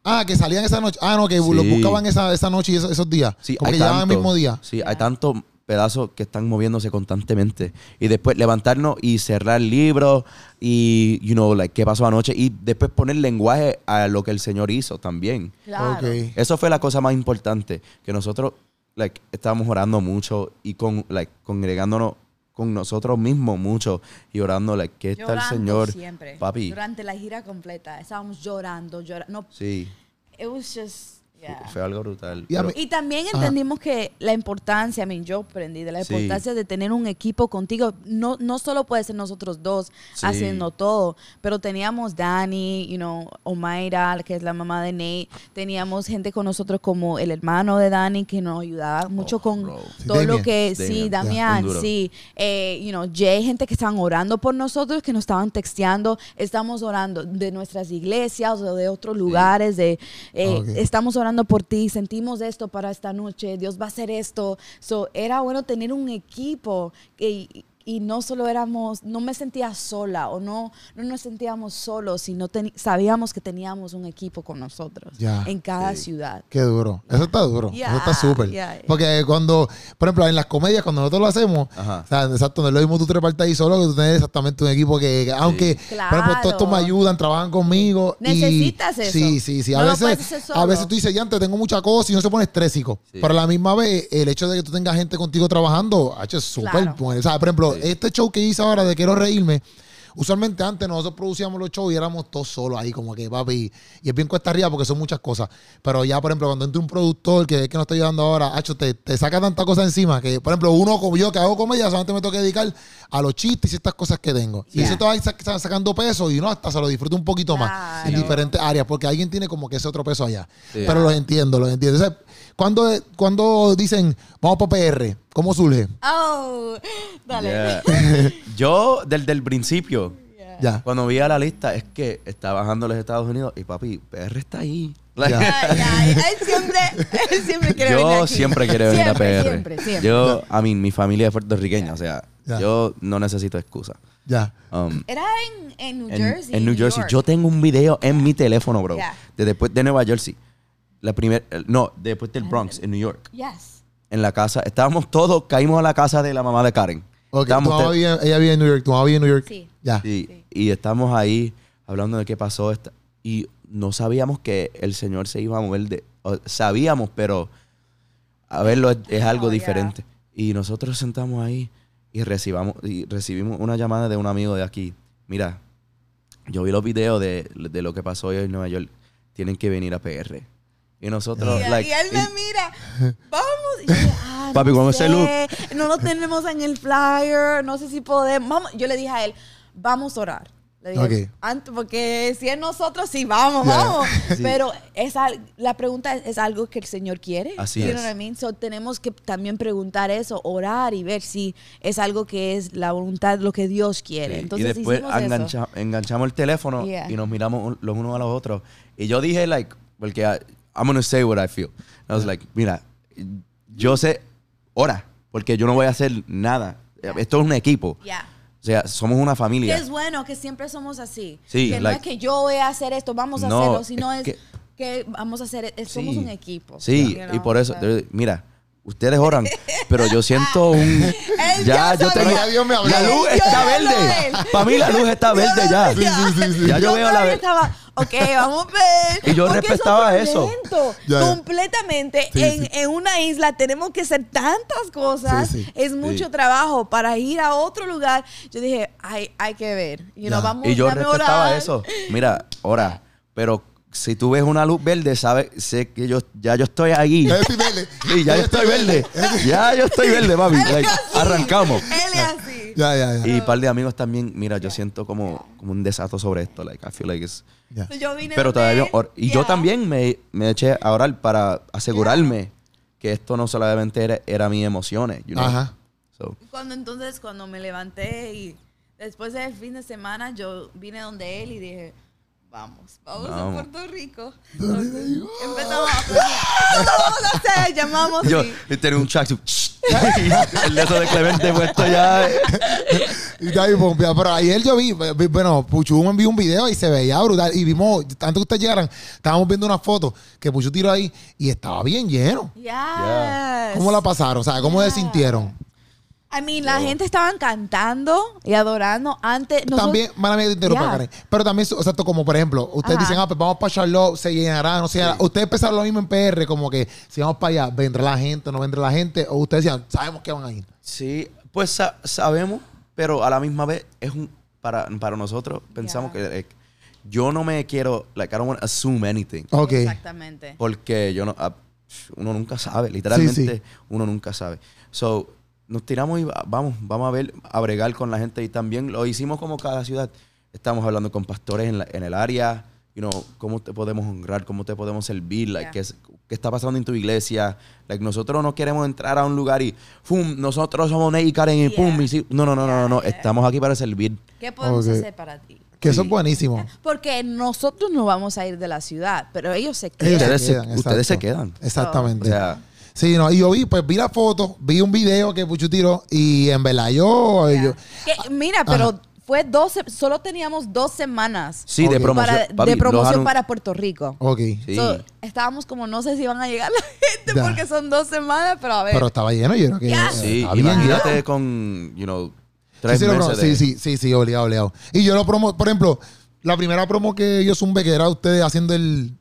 Ah, que salían esa noche. Ah, no, que Sí. los buscaban esa, esa noche y esos, esos días. Sí, como hay que llegaban el tanto- mismo día. Sí, hay tantos pedazos que están moviéndose constantemente. Y después levantarnos y cerrar libros y, you know, like, qué pasó anoche. Y después poner lenguaje a lo que el Señor hizo también. Claro. Ok. Eso fue la cosa más importante. Que nosotros, like, estábamos orando mucho y con, like, congregándonos con nosotros mismos mucho y orando, like, que está el Señor. siempre. Papi. Durante la gira completa. Estábamos llorando, llorando. No, Sí, it was just, yeah. fue algo brutal. Pero- Y también entendimos que la importancia, I mean, yo aprendí de la Sí. importancia de tener un equipo contigo. No, no solo puede ser nosotros dos Sí. haciendo todo, pero teníamos Dani, you know, Omaira, que es la mamá de Nate. Teníamos gente con nosotros como el hermano de Dani, que nos ayudaba mucho Oh, con bro. Sí, todo lo que, sí, Damien, ya, Damián, duro. sí. Eh, you know, Jay, gente que estaban orando por nosotros, que nos estaban texteando. Estamos orando de nuestras iglesias o de otros lugares. De, eh, Ok. Estamos orando por ti, sentimos esto para esta noche, Dios va a hacer esto. So, era bueno tener un equipo que- y no solo éramos, no me sentía sola o no, no nos sentíamos solos, sino teni- sabíamos que teníamos un equipo con nosotros en cada Sí. ciudad. Qué duro. Eso está duro. Yeah, Eso está súper. yeah. Porque cuando, por ejemplo, en las comedias, cuando nosotros lo hacemos, Ajá. o sea, exacto, no es lo mismo tú treparte ahí solo que tú tener exactamente un equipo que, que aunque, por ejemplo, todos estos me Claro. ayudan, trabajan conmigo. y- Necesitas eso. Sí, sí, sí. A No veces, a veces tú dices, ya antes tengo mucha cosa y no se pone estrésico. Sí. Pero a la misma vez, el hecho de que tú tengas gente contigo trabajando, ha hecho súper Claro. bueno. O sea, por ejemplo, Sí. Este show que hice ahora de Quiero Reírme, Usualmente antes nosotros producíamos los shows y éramos todos solos ahí, como que papi. Y es bien cuesta arriba porque son muchas cosas. Pero ya, por ejemplo, cuando entra un productor que es que nos está llevando ahora, hacho, te, te saca tanta cosa encima que, por ejemplo, uno como yo que hago comedia, solamente me tengo que dedicar a los chistes y estas cosas que tengo. Y eso te va sac- sacando peso y no, hasta se lo disfruto un poquito más en diferentes áreas porque alguien tiene como que ese otro peso allá. Pero los entiendo, los entiendo. Entonces, cuando, cuando dicen, vamos para PR, ¿cómo surge? Oh, dale. Yeah. Yo, desde el principio, Ya. cuando vi a la lista, es que está bajando los Estados Unidos y papi, PR está ahí. Ya, Él siempre, él siempre quiere venir Yo aquí. siempre quiero venir Siempre, a PR. Siempre, siempre. Yo, a mí, mi familia es puertorriqueña, o sea, yo no necesito excusa. Ya. Um, Era en, en New en, Jersey. en New Jersey. York. Yo tengo un video en mi teléfono, bro. Yeah. De después de Nueva Jersey. La primer, eh, no, después del Bronx, en New York. Yes. En la casa, estábamos todos, caímos a la casa de la mamá de Karen. Ok, tu Estábamos vive- ella vive en New York, tu mamá vive en New York. Sí. Ya. Sí, Sí. Y estamos ahí hablando de qué pasó. esta- y no sabíamos que el Señor se iba a mover de. o- sabíamos, pero a verlo es, es algo Oh, yeah. diferente. Y nosotros sentamos ahí y recibamos, y recibimos una llamada de un amigo de aquí. Mira, yo vi los videos de, de lo que pasó hoy en Nueva York. Tienen que venir a PR. Y nosotros, Y, like, y él me y- mira, vamos. Y yo, ah, Papi, no sé, look. No lo tenemos en el flyer, no sé si podemos. Vamos. Yo le dije a él, vamos a orar. Le dije, Ok. antes, porque si es nosotros, sí, vamos, Ya. vamos. Sí. Pero es la pregunta es, ¿es algo que el Señor quiere. Así You es. I mean? So, tenemos que también preguntar eso, orar y ver si es algo que es la voluntad, lo que Dios quiere. Sí, Entonces y después engancha- enganchamos el teléfono Yeah. y nos miramos los unos a los otros. Y yo dije, like, porque I, I'm gonna say what I feel. I was like, mira, yo sé, ora, porque yo no voy a hacer nada. Esto es un equipo. Ya. O sea, somos una Que familia. es bueno que siempre somos así. Sí, que no like- es que yo voy a hacer esto, vamos a No, hacerlo, sino es es que- que, vamos a hacer, es- somos Sí. un equipo. Sí, You y por eso, mira, ustedes oran, pero yo siento un... Ya, ya yo tengo... Ya Dios me habló. La luz Yo está verde. Para mí la luz está verde ya. Sí, sí, sí, sí. Ya yo veo la... todavía ve- estaba, ok, vamos a ver. Y yo Porque es respetaba eso. Completamente. Sí, en, sí. en una isla tenemos que hacer tantas cosas. Sí, sí. Es mucho trabajo para ir a otro lugar. Yo dije, hay, hay que ver. Y Ya. nos vamos Y yo dame respetaba orar. eso. Mira, ahora, pero si tú ves una luz verde, sabes, sé que yo ya yo estoy ahí. Sí, ya yo estoy verde. Ya yo estoy verde, papi. Él es Like, así. arrancamos. Ya, ya, ya. Y un par de amigos también, mira, yo siento como, como un desato sobre esto. Like, I feel like it's- Ya. Yo vine Pero todavía. or- y yo también me, me eché a orar para asegurarme que esto no solamente era, era mis emociones. You know? Ajá. So, Cuando entonces, cuando me levanté y después del fin de semana, yo vine donde él y dije, vamos, vamos, Vamos. a Puerto Rico. Entonces, empezamos a planear. ¿Qué vamos a hacer? Llamamos yo y- tenía un chat. el de eso de Clemente puesto ya. Y está ahí pompeado. Pero ayer yo vi, vi- bueno, Puchu me envió un video y se veía brutal. Y vimos, antes que ustedes llegaran, estábamos viendo una foto que Puchu tiró ahí y estaba bien lleno. Yes. ¿Cómo la pasaron? O sea, ¿cómo se Yeah. sintieron? I mean, la gente estaban cantando y adorando antes. nosotros- También, mala mía, te interrumpa, Yeah. Karen. Pero también, o sea, como por ejemplo, ustedes Ajá. dicen, ah, pues vamos para Charlotte, se llenará, no se llenará. Ustedes pensaron lo mismo en PR, como que si vamos para allá, ¿vendrá la gente no vendrá la gente? O ustedes decían, sabemos que van a ir. Sí, pues sa- sabemos, pero a la misma vez es un para, para nosotros pensamos Yeah. que eh, yo no me quiero like I don't want to assume anything Ok. Exactamente. porque yo no ah, uno nunca sabe, literalmente Sí, sí. uno nunca sabe. So, nos tiramos y va- vamos, vamos a ver, a bregar con la gente y también lo hicimos como cada ciudad. Estamos hablando con pastores en, la- en el área, you know, cómo te podemos honrar, cómo te podemos servir, like, Yeah. qué, qué está pasando en tu iglesia. Like, nosotros no queremos entrar a un lugar y, ¡fum! Nosotros somos Ney y Karen y ¡pum! Yeah. y sí. No, no, no, no, no, no. Yeah. Estamos aquí para servir. ¿Qué podemos Ok. hacer para ti? Que eso Sí. es buenísimo. Porque nosotros no vamos a ir de la ciudad, pero ellos se Ellos quedan. Ustedes se- quedan, ustedes se quedan. Exactamente. O sea, Sí, no, y yo vi, pues vi la foto, vi un video que Puchu tiró y en verdad yo, Que, mira, pero fue 12, solo teníamos dos semanas sí, de promoción. para, papi, de promoción para Puerto Rico. ok. Sí. So, estábamos como, no sé si van a llegar la gente porque son dos semanas, pero a ver. Pero estaba lleno, yo creo que. Sí, bien imagínate lleno. con, you know, Sí, tres sí, meses de... sí, sí, sí, sí, obligado, obligado. Y yo lo promo, por ejemplo, la primera promo que yo zumbé, que era ustedes haciendo el,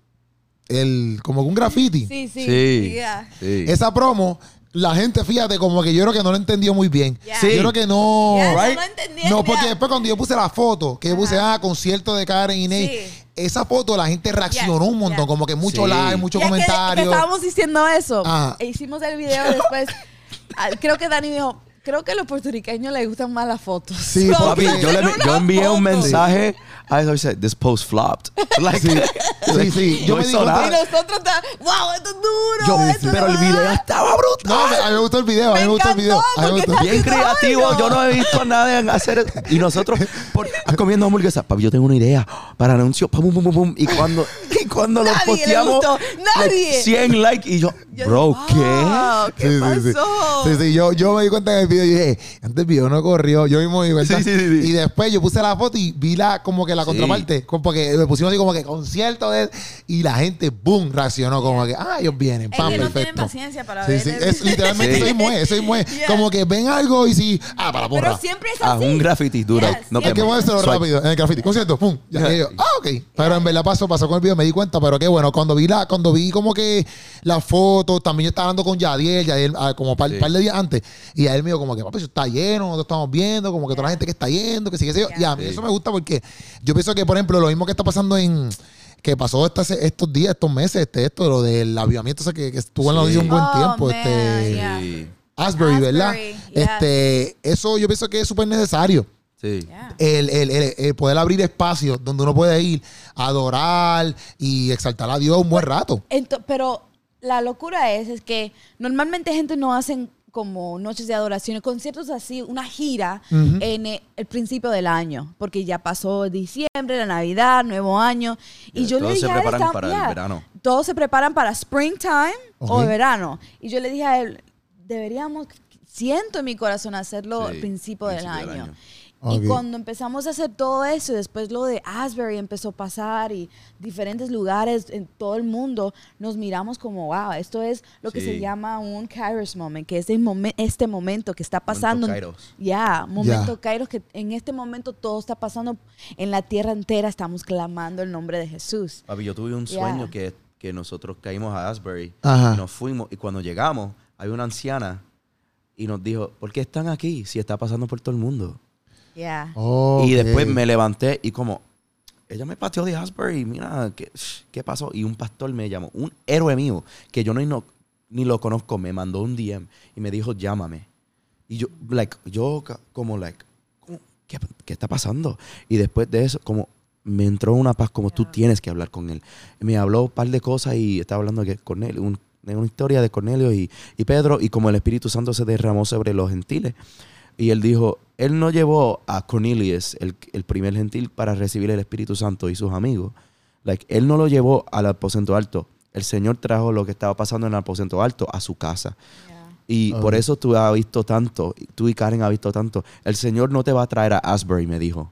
el, como que un graffiti. sí, sí. Sí. yeah. sí. Esa promo, la gente, fíjate, como que yo creo que no lo entendió muy bien. Yeah. Sí. Yo creo que no. Yeah, no lo No, porque yeah. después cuando yo puse la foto, que yo puse, ah, concierto de Karen y Ney, Sí. esa foto la gente reaccionó Yeah, un montón, yeah. como que mucho Sí. like, mucho es que- que comentario. estábamos diciendo eso. Ajá. E hicimos el video después. Ah, creo que Dani dijo, creo que a los puertorriqueños les gustan más las fotos. Sí, So, Papi, yo, le, yo envié un mensaje a eso y said, this post flopped. Like, Sí, sí. Yo no me di hizo cuenta- Y nosotros, ta- wow, esto es duro. Yo- esto Pero el va". video estaba brutal. No, a mí me gustó el video, a mí Me me gustó el video. me está- Bien creativo, yo no he visto a nadie hacer eso. Y nosotros por- comiendo hamburguesas. Papi, yo tengo una idea para anuncio. Pum, pum, pum, pum. Y cuando, y cuando lo Nadie le posteamos, gustó, nadie. like, 100 likes. Y yo, Yo bro, ¿qué? wow, ¿Qué Sí, sí, sí. pasó? Sí, sí, yo, yo me di cuenta en el video y dije, antes el video no corrió, yo mismo cuenta. Sí, sí, sí, sí. Y después yo puse la foto y vi la, como que la Sí. contraparte, como porque me pusimos así como que concierto de y la gente, boom, reaccionó como que, ah, ellos vienen, Es pam, que no tienen perfecto. paciencia para Sí, ver. sí, el- es literalmente Sí. mismo es, eso mismo es. Yeah. Como que ven algo y sí, ah, para la porra. Pero siempre es Ah, así. un graffiti duro. Yes, No Hay que Swipe. rápido en el graffiti. Concierto, pum. Ya, Yeah. y yo, ah, ok. Pero en verdad pasó, pasó con el video, me di cuenta, pero qué bueno. Cuando vi la, cuando vi como que la foto, también yo estaba hablando con Yadiel, Yadiel ah, como par, Sí. par de días antes, y a él me dijo como que, papi, eso está lleno, nosotros estamos viendo, como que toda la gente que está yendo, que que sí. Y a mí Sí. eso me gusta porque yo pienso que, por ejemplo, lo mismo que está pasando en que pasó estas- estos días, estos meses, este, esto, lo del avivamiento, ese que, que estuvo en la noticia un buen Oh, tiempo, man, este, yeah. Asbury, ¿verdad? Yes. Este, eso yo pienso que es súper necesario Sí. Yeah. el, el- el- el poder abrir espacios donde uno puede ir a adorar y exaltar a Dios un buen rato. Ento- pero la locura es, es que normalmente gente no hacen como noches de adoración, conciertos así, una gira en eh, el principio del año, porque ya pasó diciembre, la Navidad, nuevo año, y yo le dije se a él, preparan para el verano. Todos se preparan para springtime o Ok. verano, y yo le dije a él, deberíamos, siento en mi corazón hacerlo Sí, al principio del principio año. del año. Ok. Y cuando empezamos a hacer todo eso, después lo de Asbury empezó a pasar y diferentes lugares en todo el mundo, nos miramos como, wow, esto es lo que Sí. se llama un Kairos moment, que es momen- este momento que está pasando. Kairos. Ya, momento Ya. Kairos, que en este momento todo está pasando en la tierra entera, estamos clamando el nombre de Jesús. Papi, yo tuve un Yeah. sueño que, que nosotros caímos a Asbury Ajá. y nos fuimos. Y cuando llegamos, hay una anciana y nos dijo, ¿por qué están aquí si está pasando por todo el mundo? Y después me levanté y como, ella me pateó de Asbury, mira, ¿qué, qué pasó? Y un pastor me llamó, un héroe mío, que yo no, no- ni lo conozco, me mandó un DM y me dijo, llámame. Y yo, like, yo como, like. ¿qué, qué está pasando? Y después de eso, como, me entró una paz como tú tienes que hablar con él. Y me habló un par de cosas y estaba hablando de Cornelio, un- de una historia de Cornelio y, y Pedro y como el Espíritu Santo se derramó sobre los gentiles. Y él dijo, él no llevó a Cornelius, el, el primer gentil, para recibir el Espíritu Santo y sus amigos. Like, él no lo llevó al aposento alto. El Señor trajo lo que estaba pasando en el aposento alto a su casa. Y por eso tú has visto tanto, tú y Karen has visto tanto. El Señor no te va a traer a Asbury, me dijo.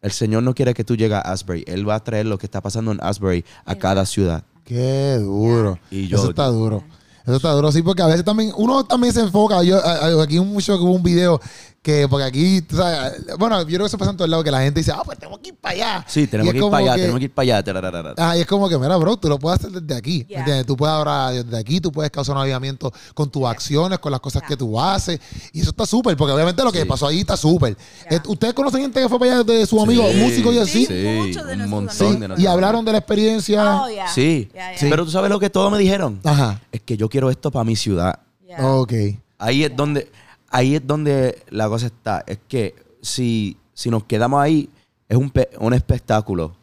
El Señor no quiere que tú llegues a Asbury. Él va a traer lo que está pasando en Asbury a cada ciudad. Qué duro. Y yo- Eso está duro. Eso está duro, sí, porque a veces también, uno también se enfoca. Yo, aquí mucho que hubo un video que, porque aquí, tú sabes, bueno, yo creo que eso pasa en todo el lado, que la gente dice, ah, pues tenemos que ir para allá. Sí, tenemos que ir para allá, que- tenemos que ir para allá. tararara. Ah, y es como que, mira, bro, tú lo puedes hacer desde aquí. ¿me Yeah. entiendes? Tú puedes ahora desde aquí, tú puedes causar un avivamiento con tus acciones, con las cosas que tú haces. Y eso está súper, porque obviamente lo que Sí. pasó ahí está súper. Yeah. Eh, ¿Ustedes conocen gente que fue para allá de su amigo, Sí, músico y así? Sí, de un montón Sí, de amigos. nuestros y hablaron de la experiencia. Oh, yeah. Sí. Yeah, yeah. Sí. Pero tú sabes lo que todos me dijeron. Ajá. Es que yo quiero esto para mi ciudad. Yeah. Ok. Ahí es donde, ahí es donde la cosa está. Es que si, si nos quedamos ahí, es un, pe- un espectáculo.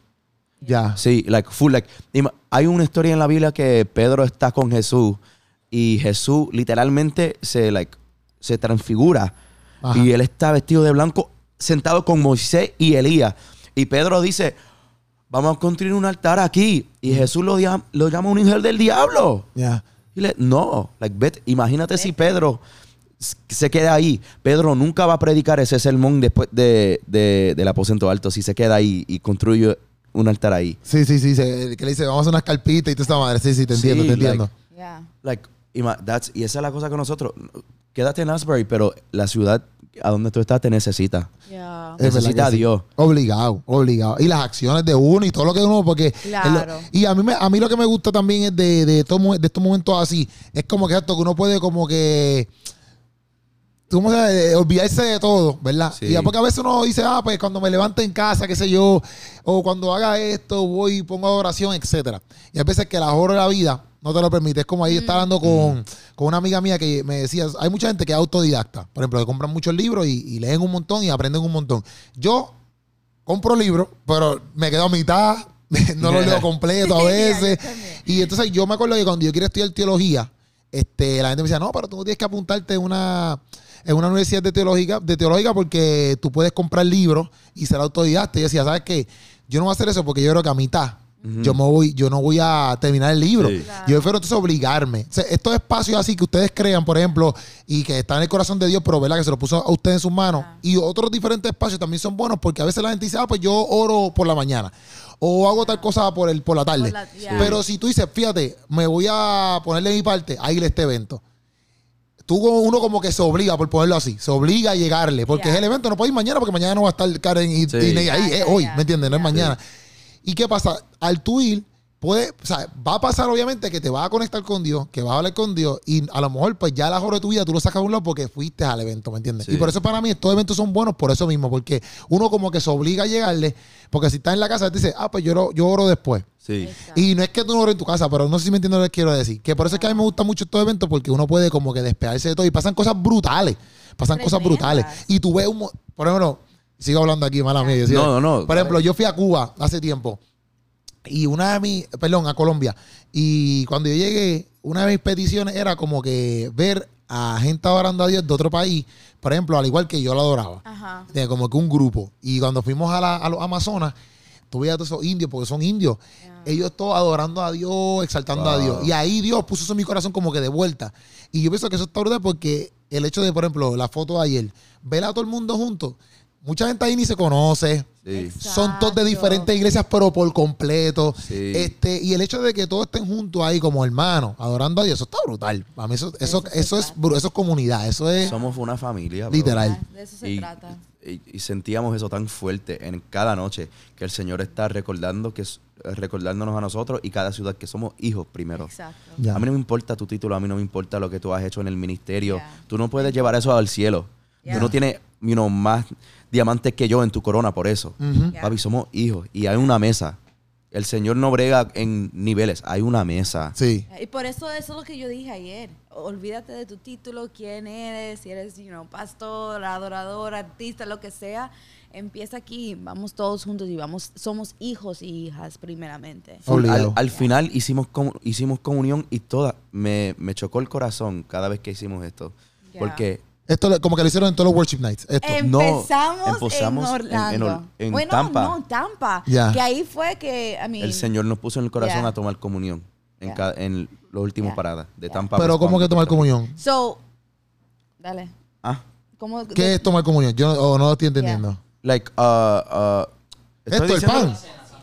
Ya. Sí, like full, like. Hay una historia en la Biblia que Pedro está con Jesús y Jesús literalmente se, like, se transfigura Ajá. y él está vestido de blanco sentado con Moisés y Elías. Y Pedro dice, vamos a construir un altar aquí. Y Jesús lo, lo llama un ángel del diablo. Ya. Y le, no, like, vete, imagínate si Pedro se queda ahí. Pedro nunca va a predicar ese sermón después de, de- del aposento alto si se queda ahí y construye un altar ahí. Sí, sí, sí. se- que le dice, vamos a hacer unas carpitas y toda esta madre. Sí, sí, te Sí, entiendo, te like- entiendo. Yeah. Like, that's- y esa es la cosa con nosotros. Quédate en Asbury, pero la ciudad a donde tú estás te necesita. Yeah. Necesita que a sí. Dios. Obligado, obligado. Y las acciones de uno y todo lo que uno, porque... Claro. lo- y a mí, me- a mí lo que me gusta también es de, de, de estos momentos así. Es como que esto que uno puede como que... ¿Cómo se olvidarse de todo, ¿verdad? Sí. Y ya porque a veces uno dice, ah, pues cuando me levante en casa, qué sé yo, o cuando haga esto, voy y pongo adoración, etcétera. Y a veces que la hora de la vida no te lo permite. Es como ahí estaba hablando con, con una amiga mía que me decía, hay mucha gente que es autodidacta. Por ejemplo, que compran muchos libros y, y leen un montón y aprenden un montón. Yo compro libros, pero me quedo a mitad, no lo leo completo a veces. y entonces yo me acuerdo que cuando yo quería estudiar teología, este, la gente me decía, no, pero tú tienes que apuntarte una, en una universidad de teológica, de teológica porque tú puedes comprar libros y ser autodidacta. Y yo decía, ¿sabes qué? Yo no voy a hacer eso porque yo creo que a mitad yo me voy, yo no voy a terminar el libro. Sí. Claro. Yo prefiero entonces obligarme. O sea, estos espacios así que ustedes crean, por ejemplo, y que están en el corazón de Dios, pero ¿verdad? que se lo puso a ustedes en sus manos. Ah. Y otros diferentes espacios también son buenos porque a veces la gente dice, ah, pues yo oro por la mañana. O hago tal cosa por, el, por la tarde. Por la- ya. Pero si tú dices, fíjate, me voy a ponerle mi parte a ir a este evento. Tú uno como que se obliga, por ponerlo así, se obliga a llegarle, porque es el evento, no puede ir mañana porque mañana no va a estar Karen y, Sí. ahí, es hoy. ¿me entiendes? No es mañana. ¿Y qué pasa? Al tú ir, puede, o sea, va a pasar obviamente que te vas a conectar con Dios, que vas a hablar con Dios y a lo mejor pues ya la hora de tu vida tú lo sacas a un lado porque fuiste al evento, ¿me entiendes? Sí. Y por eso para mí estos eventos son buenos por eso mismo, porque uno como que se obliga a llegarle, porque si estás en la casa te dice, ah, pues yo, oro- yo oro después. Sí. Y no es que tú no ores en tu casa, pero no sé si me entiendes lo que quiero decir. Que por eso es que a mí me gustan mucho estos eventos porque uno puede como que despegarse de todo y pasan cosas brutales. Pasan cosas brutales. Y tú ves un... Por ejemplo, sigo hablando aquí, mala mía. No, no, no. Por ejemplo, yo fui a Cuba hace tiempo y una de mis... Perdón, a Colombia. Y cuando yo llegué, una de mis peticiones era como que ver a gente adorando a Dios de otro país, por ejemplo, al igual que yo lo adoraba Ajá. de como que un grupo. Y cuando fuimos a, la- a los Amazonas, tú veías a todos esos indios, porque son indios, ellos todos adorando a Dios, exaltando a. Dios. Y ahí Dios puso eso en mi corazón como que de vuelta. Y yo pienso que eso está brutal porque el hecho de, por ejemplo, la foto de ayer, ver a todo el mundo junto, mucha gente ahí ni se conoce. Sí. Son todos de diferentes iglesias, pero por completo. Sí. Este, y el hecho de que todos estén juntos ahí como hermanos, adorando a Dios, eso está brutal. Para mí eso, eso, eso es, eso es comunidad, eso es Somos una familia. bro. literal. De eso se y, trata. y- y sentíamos eso tan fuerte en cada noche que el Señor está recordando que es- recordándonos a nosotros y cada ciudad que somos hijos primero. Exacto. Ya. A mí no me importa tu título, a mí no me importa lo que tú has hecho en el ministerio. Yeah. Tú no puedes llevar eso al cielo. Yeah. Tú no tienes you know, más diamantes que yo en tu corona por eso. Yeah. Papi, somos hijos y hay una mesa. El Señor no brega en niveles, hay una mesa. Sí. Y por eso eso es lo que yo dije ayer. Olvídate de tu título, quién eres, si eres, you know, pastor, adorador, artista, lo que sea. Empieza aquí, vamos todos juntos y vamos, somos hijos y hijas primeramente. Obligado. Al, al final hicimos, comu- hicimos comunión y toda. Me, me chocó el corazón cada vez que hicimos esto. Porque Esto como que lo hicieron en todos los worship nights. Esto. No, Empezamos, en en- en Orlando. Or- en bueno, Tampa. no, Tampa. Ya. Que ahí fue que, I mean, el Señor nos puso en el corazón Yeah. a tomar comunión en, Yeah. cada- en los últimos Yeah. paradas de Yeah. Tampa. pero ¿cómo Palm, que tomar comunión? So, dale. Ah, ¿Cómo, ¿Qué es tomar comunión? Yo no, o no lo estoy entendiendo. like, uh, uh, Esto, el diciendo- pan.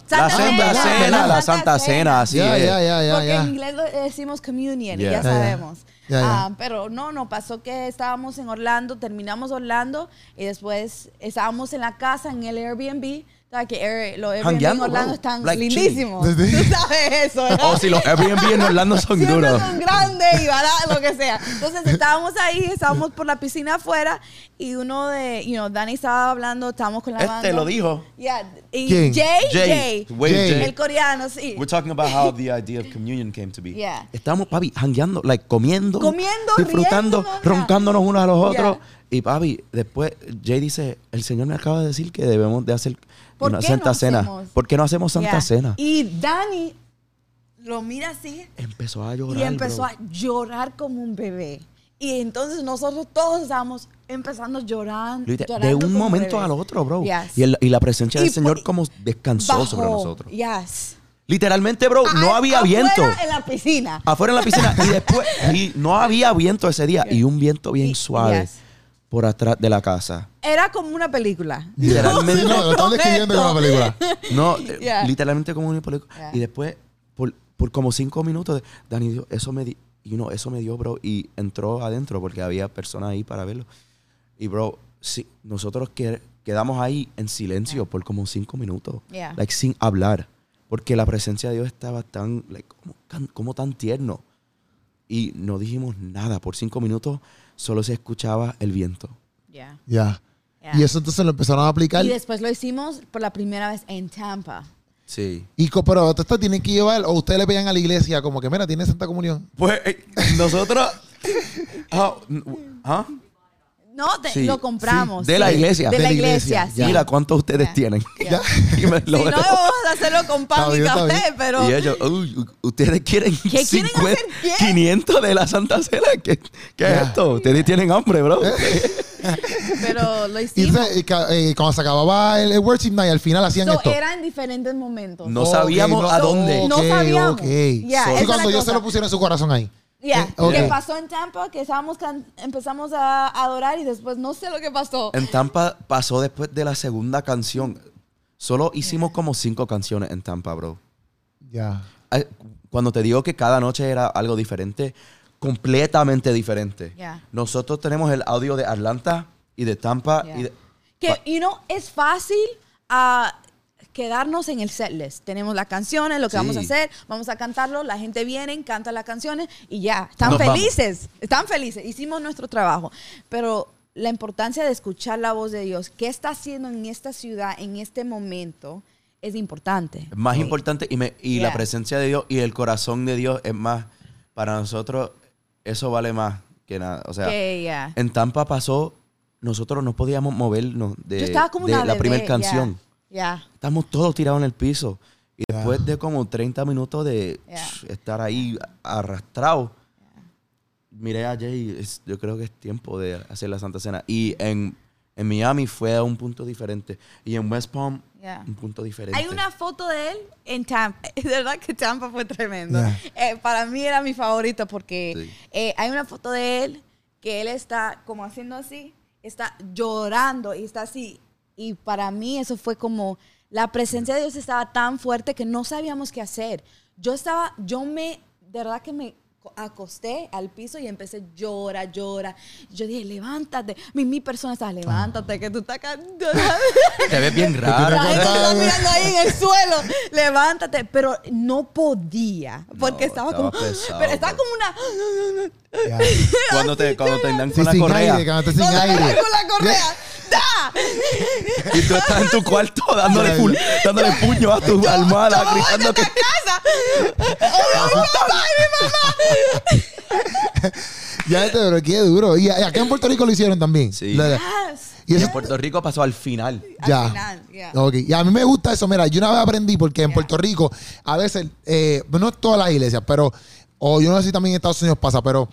La Santa Cena, la Santa Cena, así ya, es. ya, ya, ya, Porque en inglés decimos communion, y ya. sabemos. Ah, pero no, no, pasó que estábamos en Orlando, terminamos Orlando y después estábamos en la casa, en el Airbnb. ¿Sabes que Air- los Airbnb en Jangueando, Orlando bro. están Like lindísimos? chilling. Tú sabes eso, ¿verdad? Oh, si los Airbnb en Orlando son Siempre duros. son grandes y baratos, lo que sea. Entonces estábamos ahí, estábamos por la piscina afuera y uno de, you know, Dani estaba hablando, estábamos con la Este banda. lo dijo. Yeah. Y ¿Quién? Jay, Jay. Jay. Wait, Jay. Jay. El coreano, sí. We're talking about how the idea of communion came to be. Yeah. Estamos, papi, hangueando, like, comiendo. Comiendo, disfrutando, riéndonos, roncándonos unos a los otros. Yeah. Y, papi, después Jay dice, el Señor me acaba de decir que debemos de hacer ¿Por una qué Santa no Cena. hacemos? ¿Por qué no hacemos Santa Yeah. Cena? Y Dani lo mira así Empezó a llorar, y empezó bro. a llorar como un bebé. Y entonces nosotros todos estábamos empezando a llorar. Literal, llorando de un momento al otro, bro. Yes. Y, el- y la presencia del Y Señor por- como descansó Bajó. sobre nosotros. Yes. Literalmente, bro, no había afuera viento. en la piscina. Afuera en la piscina. y después, y no había viento ese día. Y un viento bien suave. Por atrás de la casa. Era como una película. Literalmente. No, lo están describiendo como una película. No, eh, Yeah. literalmente como un película. Yeah. Y después, por, por como cinco minutos, Dani dijo, eso me, di, you know, eso me dio, bro. Y entró adentro porque había personas ahí para verlo. Y, bro, sí, nosotros que- quedamos ahí en silencio por como cinco minutos. Yeah. Like, sin hablar. Porque la presencia de Dios estaba tan, like, como, como tan tierno. Y no dijimos nada. Por cinco minutos solo se escuchaba el viento. Yeah. Ya. Yeah. Y eso entonces lo empezaron a aplicar. Y después lo hicimos por la primera vez en Tampa. Sí. Y co- pero esto tienen que llevar, o ustedes le pegan a la iglesia como que, mira, tiene Santa Comunión. Pues eh, nosotros... Ah, ¿ah? No, te- Sí, lo compramos. sí, de la sí. iglesia. De, De la iglesia, iglesia, sí. Mira cuántos ustedes Ya. tienen. Ya. Y me lo Si no, vamos a hacerlo con pan Está y bien, está café, bien. pero... Y ellos, uy, u- ustedes quieren, ¿Qué quieren 50, hacer qué? 500 de la Santa Cena. ¿Qué, qué Ya. es esto? Ustedes tienen hambre, bro. pero lo Y hicimos. entonces, eh, ca- eh, cuando se acababa el, el worship night, al final hacían So, esto. era en diferentes momentos. No Ok, sabíamos no- a dónde. No ok, sabíamos. ok. Ya, Sí, esa es cuando la yo se cosa. lo pusieron en su corazón ahí. Ya, Eh, ok. ¿Qué pasó en Tampa? Que estábamos can- empezamos a adorar y después no sé lo que pasó. En Tampa pasó después de la segunda canción. Solo hicimos como cinco canciones en Tampa, bro. Ya. Ay, Cuando te digo que cada noche era algo diferente, completamente diferente. Ya. Nosotros tenemos el audio de Atlanta y de Tampa. Y de- Que, you know, es fácil ah, quedarnos en el setlist. Tenemos las canciones, lo que Sí. vamos a hacer, vamos a cantarlo, la gente viene, canta las canciones y ya, están Nos vamos. felices, están felices, hicimos nuestro trabajo. Pero la importancia de escuchar la voz de Dios, qué está haciendo en esta ciudad, en este momento, es importante. más Sí. importante y, me- y Yeah. la presencia de Dios y el corazón de Dios es más, para nosotros eso vale más que nada. O sea, en Tampa pasó, nosotros no podíamos movernos de, Yo estaba como de una la primera canción. Ya. Estamos todos tirados en el piso. Y Ya. después de como 30 minutos de Yeah. estar ahí arrastrado, miré a Jay, es- yo creo que es tiempo de hacer la Santa Cena. Y en, en Miami fue a un punto diferente. Y en West Palm, Yeah. un punto diferente. Hay una foto de él en Tampa. De verdad que Tampa fue tremendo. Yeah. Eh, para mí era mi favorito porque Sí. eh, hay una foto de él que él está como haciendo así, está llorando y está así Y para mí eso fue como, la presencia de Dios estaba tan fuerte que no sabíamos qué hacer. Yo estaba, yo me, de verdad que me acosté al piso y empecé llora, llora. Yo dije, levántate. Mi, mi persona estaba, levántate, que tú estás cantando. Te ves bien raro. La gente contar, está ¿no? mirando ahí en el suelo. Levántate. Pero no podía. Porque No, estaba, estaba como. pesado, pero estaba pues. como una. Cuando te, cuando te dan Sí, con la correa. aire, cuando sin aire. Con la correa. ¡Da! Y tú estás en tu cuarto dándole, pu- dándole puño a tu almohada, gritando que. esta casa. ¡Oh, mi papá y mi mamá! Ya, este, pero qué duro. Y acá en Puerto Rico lo hicieron también. Sí. La- la- Yes. Y eso, En Puerto Rico pasó al final. Al ya. final, ya. Ok. Y a mí me gusta eso. Mira, yo una vez aprendí porque en. Puerto Rico, a veces, eh, no es todas las iglesias, pero, o yo no sé si también en Estados Unidos pasa, pero,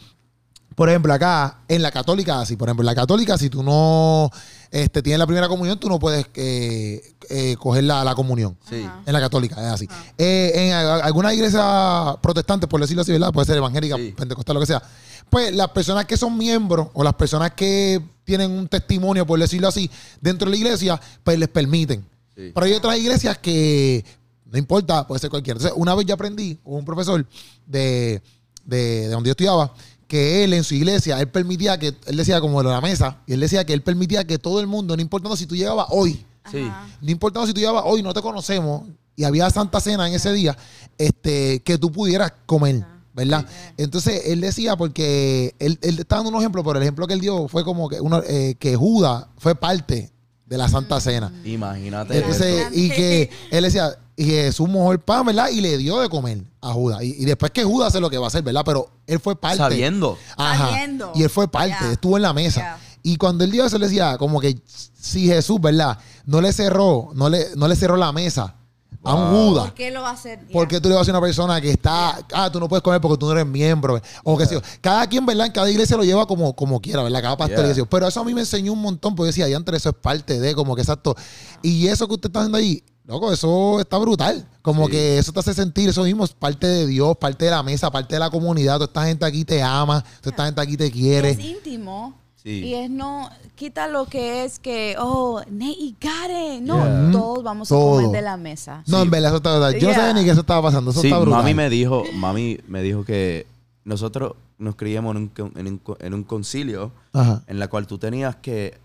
por ejemplo, acá, en la católica, así, por ejemplo, en la católica, si tú no este, tienes la primera comunión, tú no puedes eh, eh, coger la, la comunión. Sí. En la católica, es así. Eh, en a- alguna iglesia protestante, por decirlo así, ¿verdad? Puede ser evangélica, Sí. pentecostal, lo que sea. Pues las personas que son miembros o las personas que tienen un testimonio, por decirlo así, dentro de la iglesia, pues les permiten. Sí. Pero hay otras iglesias que no importa, puede ser cualquiera. Entonces, una vez yo aprendí con un profesor de, de, de donde yo estudiaba, que él en su iglesia, él permitía que, él decía como de la mesa, y él decía que él permitía que todo el mundo, no importando si tú llegabas hoy, Sí. No importando si tú llevabas hoy, no te conocemos, y había Santa Cena en ese día, este, que tú pudieras comer, ¿verdad? Entonces, él decía, porque él, él está dando un ejemplo, pero el ejemplo que él dio fue como que, uno, eh, que Judas fue parte de la Santa Cena. Imagínate. Entonces, y que él decía, y Jesús mojó el pan, ¿verdad? Y le dio de comer a Judas. Y, y después que Judas hace lo que va a hacer, ¿verdad? Pero él fue parte. Sabiendo. Ajá. Sabiendo. Y él fue parte, estuvo en la mesa. Y cuando él dio eso, él decía, como que si Jesús, ¿verdad? No le cerró, no le, no le cerró la mesa a un. Judas. ¿Por qué lo va a hacer? Ya. ¿Por qué tú le vas a a una persona que está, ah, tú no puedes comer porque tú no eres miembro? O que sé yo. Cada quien, ¿verdad? En cada iglesia lo lleva como, como quiera, ¿verdad? Cada pastor Yeah. Pero eso a mí me enseñó un montón, porque yo decía, ya eso es parte de, como que exacto. Y eso que usted está haciendo ahí, loco, eso está brutal. Como Sí. que eso te hace sentir, eso mismo es parte de Dios, parte de la mesa, parte de la comunidad. Toda esta gente aquí te ama, toda esta gente aquí te quiere. Es íntimo. Sí. Y es no, quita lo que es que, oh, Nate y Karen. No, Yeah. todos vamos Todo. a comer de la mesa. No, en verdad, eso está brutal. Yo no Yeah. sabía ni que eso estaba pasando. Eso Sí, está brutal. mami me dijo, mami me dijo que nosotros nos criamos en un, con- en un, en un concilio Ajá. en la cual tú tenías que,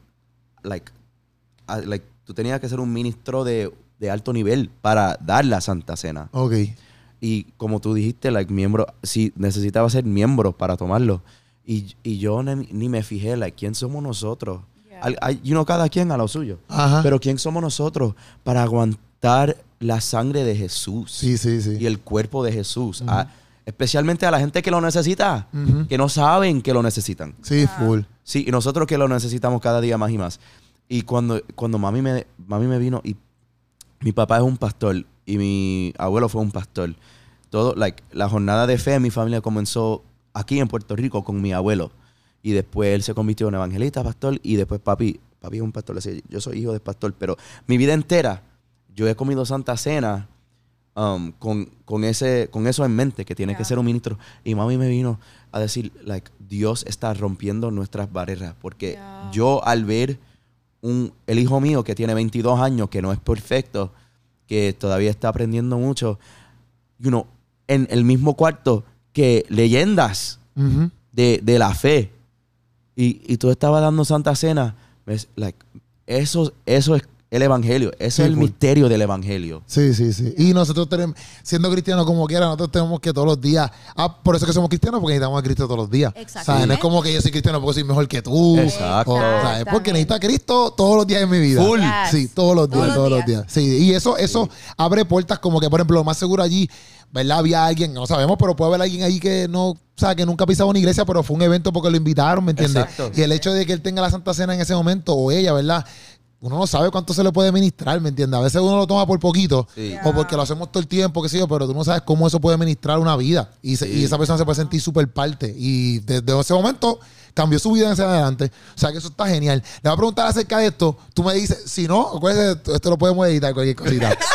like, like, tú tenías que ser un ministro de, de alto nivel para dar la Santa Cena. Ok. Y como tú dijiste, like, miembro, sí, necesitaba ser miembro para tomarlo. Y, y yo ni, ni me fijé, like, ¿quién somos nosotros? Yeah. Al- hay- you know, cada quien a lo suyo. Ajá. Pero ¿quién somos nosotros para aguantar la sangre de Jesús? sí, sí, sí. y el cuerpo de Jesús. A- especialmente a la gente que lo necesita, que no saben que lo necesitan. Sí, full. Sí, y nosotros que lo necesitamos cada día más y más. Y cuando, cuando mami, me, mami me vino y mi papá es un pastor y mi abuelo fue un pastor. Todo, like, la jornada de fe en mi familia comenzó aquí en Puerto Rico con mi abuelo. Y después él se convirtió en evangelista, pastor, y después papi, papi es un pastor, así, yo soy hijo de pastor, pero mi vida entera yo he comido Santa Cena um, con, con, ese, con eso en mente, que tiene que ser un ministro. Y mami me vino a decir, like, Dios está rompiendo nuestras barreras, porque Yeah. yo al ver un, el hijo mío que tiene 22 años, que no es perfecto, que todavía está aprendiendo mucho, you know, en el mismo cuarto que leyendas Ujú. de, de la fe. Y, y tú estabas dando Santa Cena. like, eso, eso es el evangelio. Eso Sí, es el full. misterio del evangelio. Sí, sí, sí. Y nosotros tenemos, siendo cristianos como quiera, nosotros tenemos que todos los días. Ah, por eso que somos cristianos, porque necesitamos a Cristo todos los días. Exactamente. O sea, no es como que yo soy cristiano porque soy mejor que tú. Exacto. O, ¿sabes? Porque necesito a Cristo todos los días de mi vida. Full. Yes. Sí, todos los días, Todos todos, los los días. Sí, y eso, eso abre puertas como que, por ejemplo, lo más seguro allí, ¿verdad? Había alguien, no sabemos, pero puede haber alguien ahí que no, o sea, que nunca ha pisado una iglesia, pero fue un evento porque lo invitaron, ¿me entiendes? Exacto. Y el hecho de que él tenga la Santa Cena en ese momento, o ella, ¿verdad? Uno no sabe cuánto se le puede ministrar, ¿me entiendes? A veces uno lo toma por poquito, Sí. o porque lo hacemos todo el tiempo, qué sé yo, pero tú no sabes cómo eso puede ministrar una vida. Y, se- Sí. y esa persona se puede sentir súper parte. Y desde ese momento cambió su vida en ese adelante. O sea que eso está genial. Le voy a preguntar acerca de esto. Tú me dices, si no, acuérdate, esto lo podemos editar, cualquier cosita.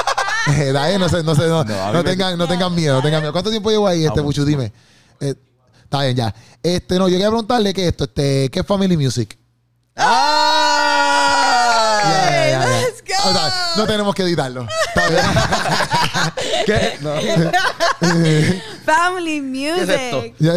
Eh, Dale, no sé, no sé, no, me- tengan, no tengan miedo, no tengan miedo. ¿Cuánto tiempo llevo ahí, este Ah, Puchu? Dime. Eh, está bien, ya. Este, no, yo quería preguntarle que esto, este, ¿qué es Family Music? ¡Ah! Ya, ya, ya, ya. no tenemos que editarlo. ¿Qué? No. Family es esto? Music. Ya-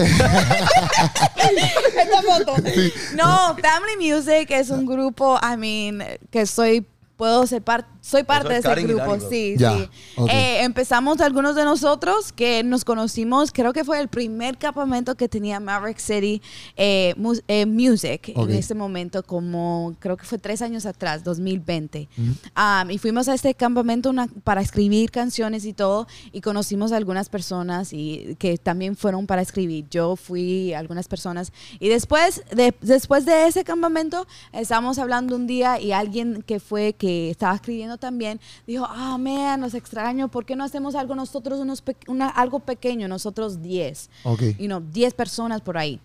Esta foto. No, Family Music es un grupo, I mean, que soy, puedo ser parte, soy parte de es ese Karen y grupo, sí, Ya, sí. ok. Eh, empezamos algunos de nosotros que nos conocimos, creo que fue el primer campamento que tenía Maverick City eh, mus- eh, Music Ok. en ese momento, como creo que fue tres años atrás, 2020. Um, y fuimos a este campamento una- para escribir canciones y todo, y conocimos a algunas personas y que también fueron para escribir. Yo fui a algunas personas. Y después de, después de ese campamento, estábamos hablando un día y alguien que fue, que estaba escribiendo también, dijo, ah, man, nos extraño, ¿por qué no hacemos algo nosotros, unos pe- una- algo pequeño, nosotros 10? Ok. Y no, 10 personas por ahí.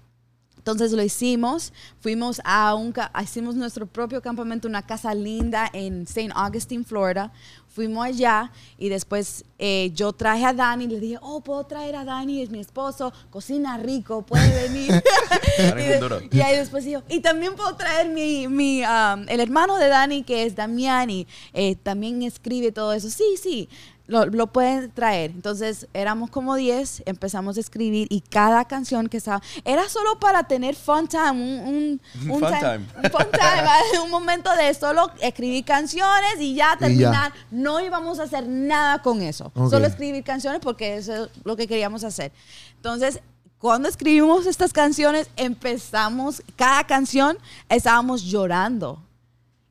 Entonces lo hicimos, fuimos a un, hicimos nuestro propio campamento, una casa linda en St. Augustine, Florida. Fuimos allá y después eh, yo traje a Dani, le dije, oh, puedo traer a Dani, es mi esposo, cocina rico, puede venir. Y, de- y ahí después dijo, y también puedo traer mi, mi, um, el hermano de Dani, que es Damián, y eh, también escribe todo eso. Sí, sí, lo, lo pueden traer. Entonces éramos como 10, empezamos a escribir y cada canción que estaba, era solo para tener fun time, un, un, un Fun time. un fun time, un momento de solo escribir canciones y ya terminar. No íbamos a hacer nada con eso, solo escribir canciones porque eso es lo que queríamos hacer. Entonces, cuando escribimos estas canciones, empezamos, cada canción estábamos llorando.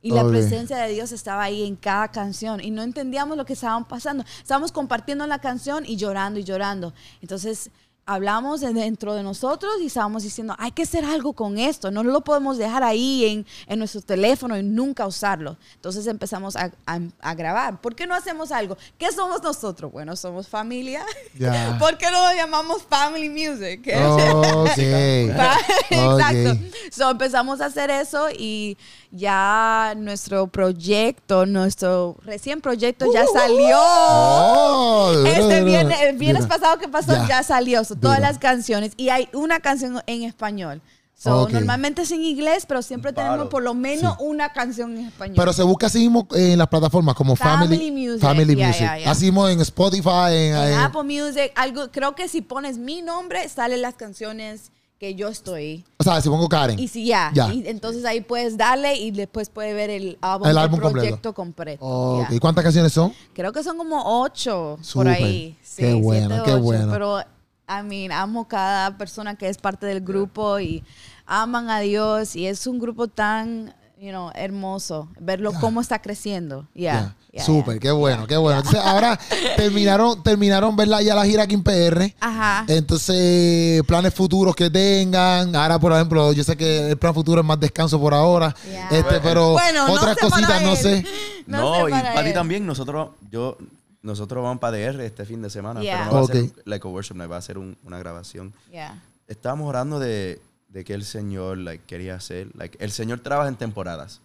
Y la presencia de Dios estaba ahí en cada canción. Y no entendíamos lo que estaban pasando. Estábamos compartiendo la canción y llorando y llorando. Entonces hablamos de dentro de nosotros y estábamos diciendo, hay que hacer algo con esto. No lo podemos dejar ahí en, en nuestro teléfono y nunca usarlo. Entonces empezamos a, a- a grabar. ¿Por qué no hacemos algo? ¿Qué somos nosotros? Bueno, somos familia. Ya. ¿Por qué no lo llamamos Family Music? Ok. Exacto. Ok. So, empezamos a hacer eso y ya nuestro proyecto, nuestro recién proyecto ya salió. Oh, Este viernes, el viernes pasado que pasó Ya. ya, salió. So, todas las canciones y hay una canción en español. So, Ok. Normalmente es en inglés, pero siempre tenemos por lo menos una canción en español. Pero se busca así mismo en las plataformas como Family, Family Music. Family Ya, Music. ya, ya. Así mismo en Spotify, en, en en- Apple Music, algo, creo que si pones mi nombre, salen las canciones que yo estoy. o sea, si pongo Karen. Y si ya, Ya. y entonces ahí puedes darle y después puedes ver el álbum, El álbum completo. proyecto completo. Ya. ¿Y cuántas canciones son? Creo que son como ocho por Súper. ahí. Sí, Qué bueno, siete, qué ocho. bueno. Pero, I mean, amo cada persona que es parte del grupo y aman a Dios y es un grupo tan, you know, hermoso. Verlo cómo está creciendo. Ya. Ya. Súper, qué bueno, qué bueno. Entonces, ahora terminaron, terminaron, ¿verdad? Ya la gira aquí en PR. Ajá. Entonces, planes futuros que tengan. Ahora, por ejemplo, yo sé que el plan futuro es más descanso por ahora. Este, pero Bueno, no otras sé para cositas, no sé. No No, sé y para para ti también. Nosotros, yo, nosotros vamos para DR este fin de semana. Yeah. Pero no va Ok. a ser like a worship night, va a ser un- una grabación. Ya. Estábamos orando de, de que el Señor like, quería hacer. Like, el Señor trabaja en temporadas.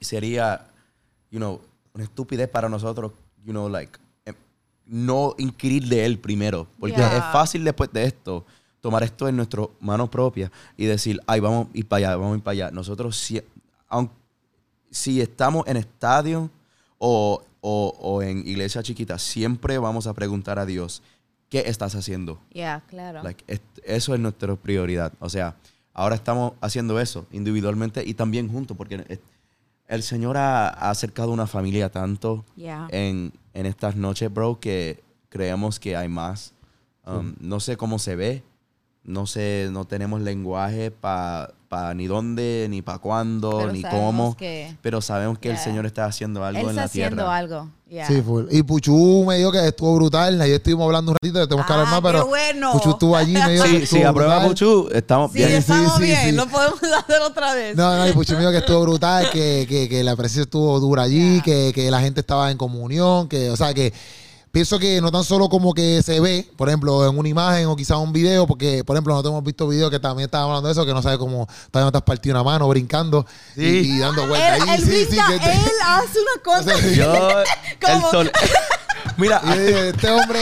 Y sería, you know, una estupidez para nosotros, you know, like, em, no inquirir de Él primero. Porque Yeah. es fácil después de esto tomar esto en nuestras manos propias y decir, ay, vamos a ir para allá, vamos a ir para allá. Nosotros, si, si estamos en estadio o, o- o en iglesia chiquita, siempre vamos a preguntar a Dios, ¿qué estás haciendo? Ya, claro. Like, es- eso es nuestra prioridad. O sea, ahora estamos haciendo eso individualmente y también juntos, porque es- el Señor ha, ha acercado una familia tanto Ya. en, en estas noches, bro, que creemos que hay más. Um, No sé cómo se ve, no sé, no tenemos lenguaje para ni dónde, ni para cuándo, Pero ni cómo, que- pero sabemos que el. Señor está haciendo algo Él en está la haciendo tierra. algo. Ya. Sí, full. Y Puchu me dijo que estuvo brutal. Ayer estuvimos hablando un ratito, le tenemos que hablar Ah, más, pero bueno. Puchu estuvo allí. Me dijo que Sí, sí, aprueba brutal. Puchu, estamos Sí, bien. estamos sí, bien. sí. Lo podemos hacer otra vez. No, no, y Puchu me dijo que estuvo brutal, que, que, que la presencia estuvo dura allí, que, que la gente estaba en comunión, que, o sea, que pienso que no tan solo como que se ve, por ejemplo, en una imagen o quizás un video, porque, por ejemplo, nosotros hemos visto videos que también estaban hablando de eso, que no sabe cómo todavía no te has partido una mano brincando y, Sí. y dando vueltas Él, ahí. él Sí, te- él hace una cosa. O sea, Yo, el ¿Cómo? sol- Mira, este hombre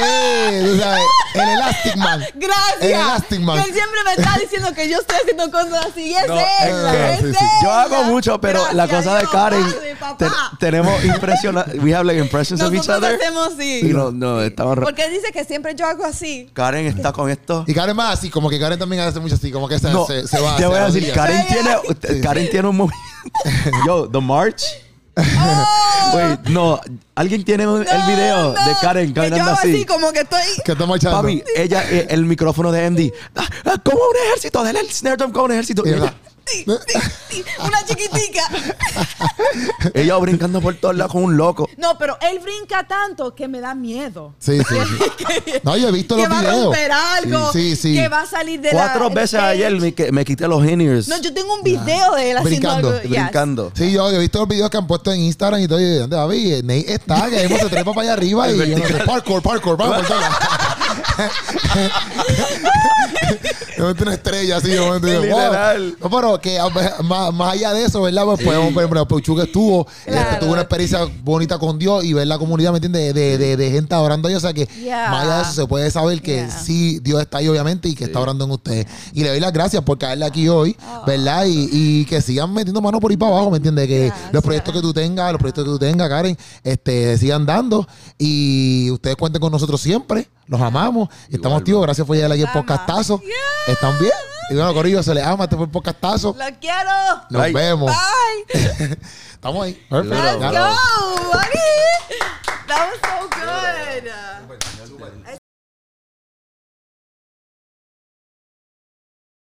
es, tú sabes, el Elastic Man. Gracias. El Elastic Man. Que él siempre me está diciendo que yo estoy haciendo cosas así. Y es No, él. es que- es sí, yo hago mucho, pero la Gracias, cosa de Karen, padre, te- tenemos impresiones. We have like impressions of each Nosotros other. hacemos así. Y no, no, estamos. Porque él dice que siempre yo hago así. Karen está con esto. Y Karen más así, como que Karen también hace mucho así, como que se, No, se, se va. te voy a decir. Karen tiene, sí. Karen tiene un movimiento. Yo, The March. Oh. Wait, no, alguien tiene el video no, de Karen que caminando así. así como que estoy... Que estamos echando. Papi, ella, eh, el micrófono de MD. Ah, ah, como un ejército, dale el snare drum como un ejército. Y Y Una chiquitica. ella brincando por todos lados con un loco. No, pero él brinca tanto que me da miedo. Sí, sí, sí. No, yo he visto que los va a videos. romper algo. Sí, sí. Que va a salir de la... Cuatro veces ayer me, que- me quité los in-ears. No, yo tengo un video de él haciendo Brincando, algo. Yes. brincando. Sí, yo he visto los videos que han puesto en Instagram y todo. Y ¿dónde David? Nate está, que mismo se trepa para allá arriba y no sé, parkour, parkour, vamos por meto una estrella así, Literal. wow. No, pero que a- más, más allá de eso, ¿verdad? Pues podemos ver, pero Puchu que estuvo, Claro. este, tuvo una experiencia bonita con Dios y ver la comunidad, ¿me entiendes? De, de, de gente adorando a Dios. O sea que Yeah. más allá de eso se puede saber que Yeah. sí, Dios está ahí, obviamente, y que está orando en ustedes. Y le doy las gracias por caerle aquí hoy, ¿verdad? Y, y que sigan metiendo mano por ahí para abajo, ¿me entiendes? Que los proyectos que tú tengas, los proyectos que tú tengas, Karen, este, sigan dando. Y ustedes cuenten con nosotros siempre. Los amamos. Y estamos activos. Gracias por llegar aquí el podcastazo. Yeah. ¿Están bien? Y bueno, Corillo, se les ama. Este fue el podcastazo. ¡Lo quiero! Nos Bye. vemos. Bye. Estamos ahí. Perfecto. Let's go. That was so good.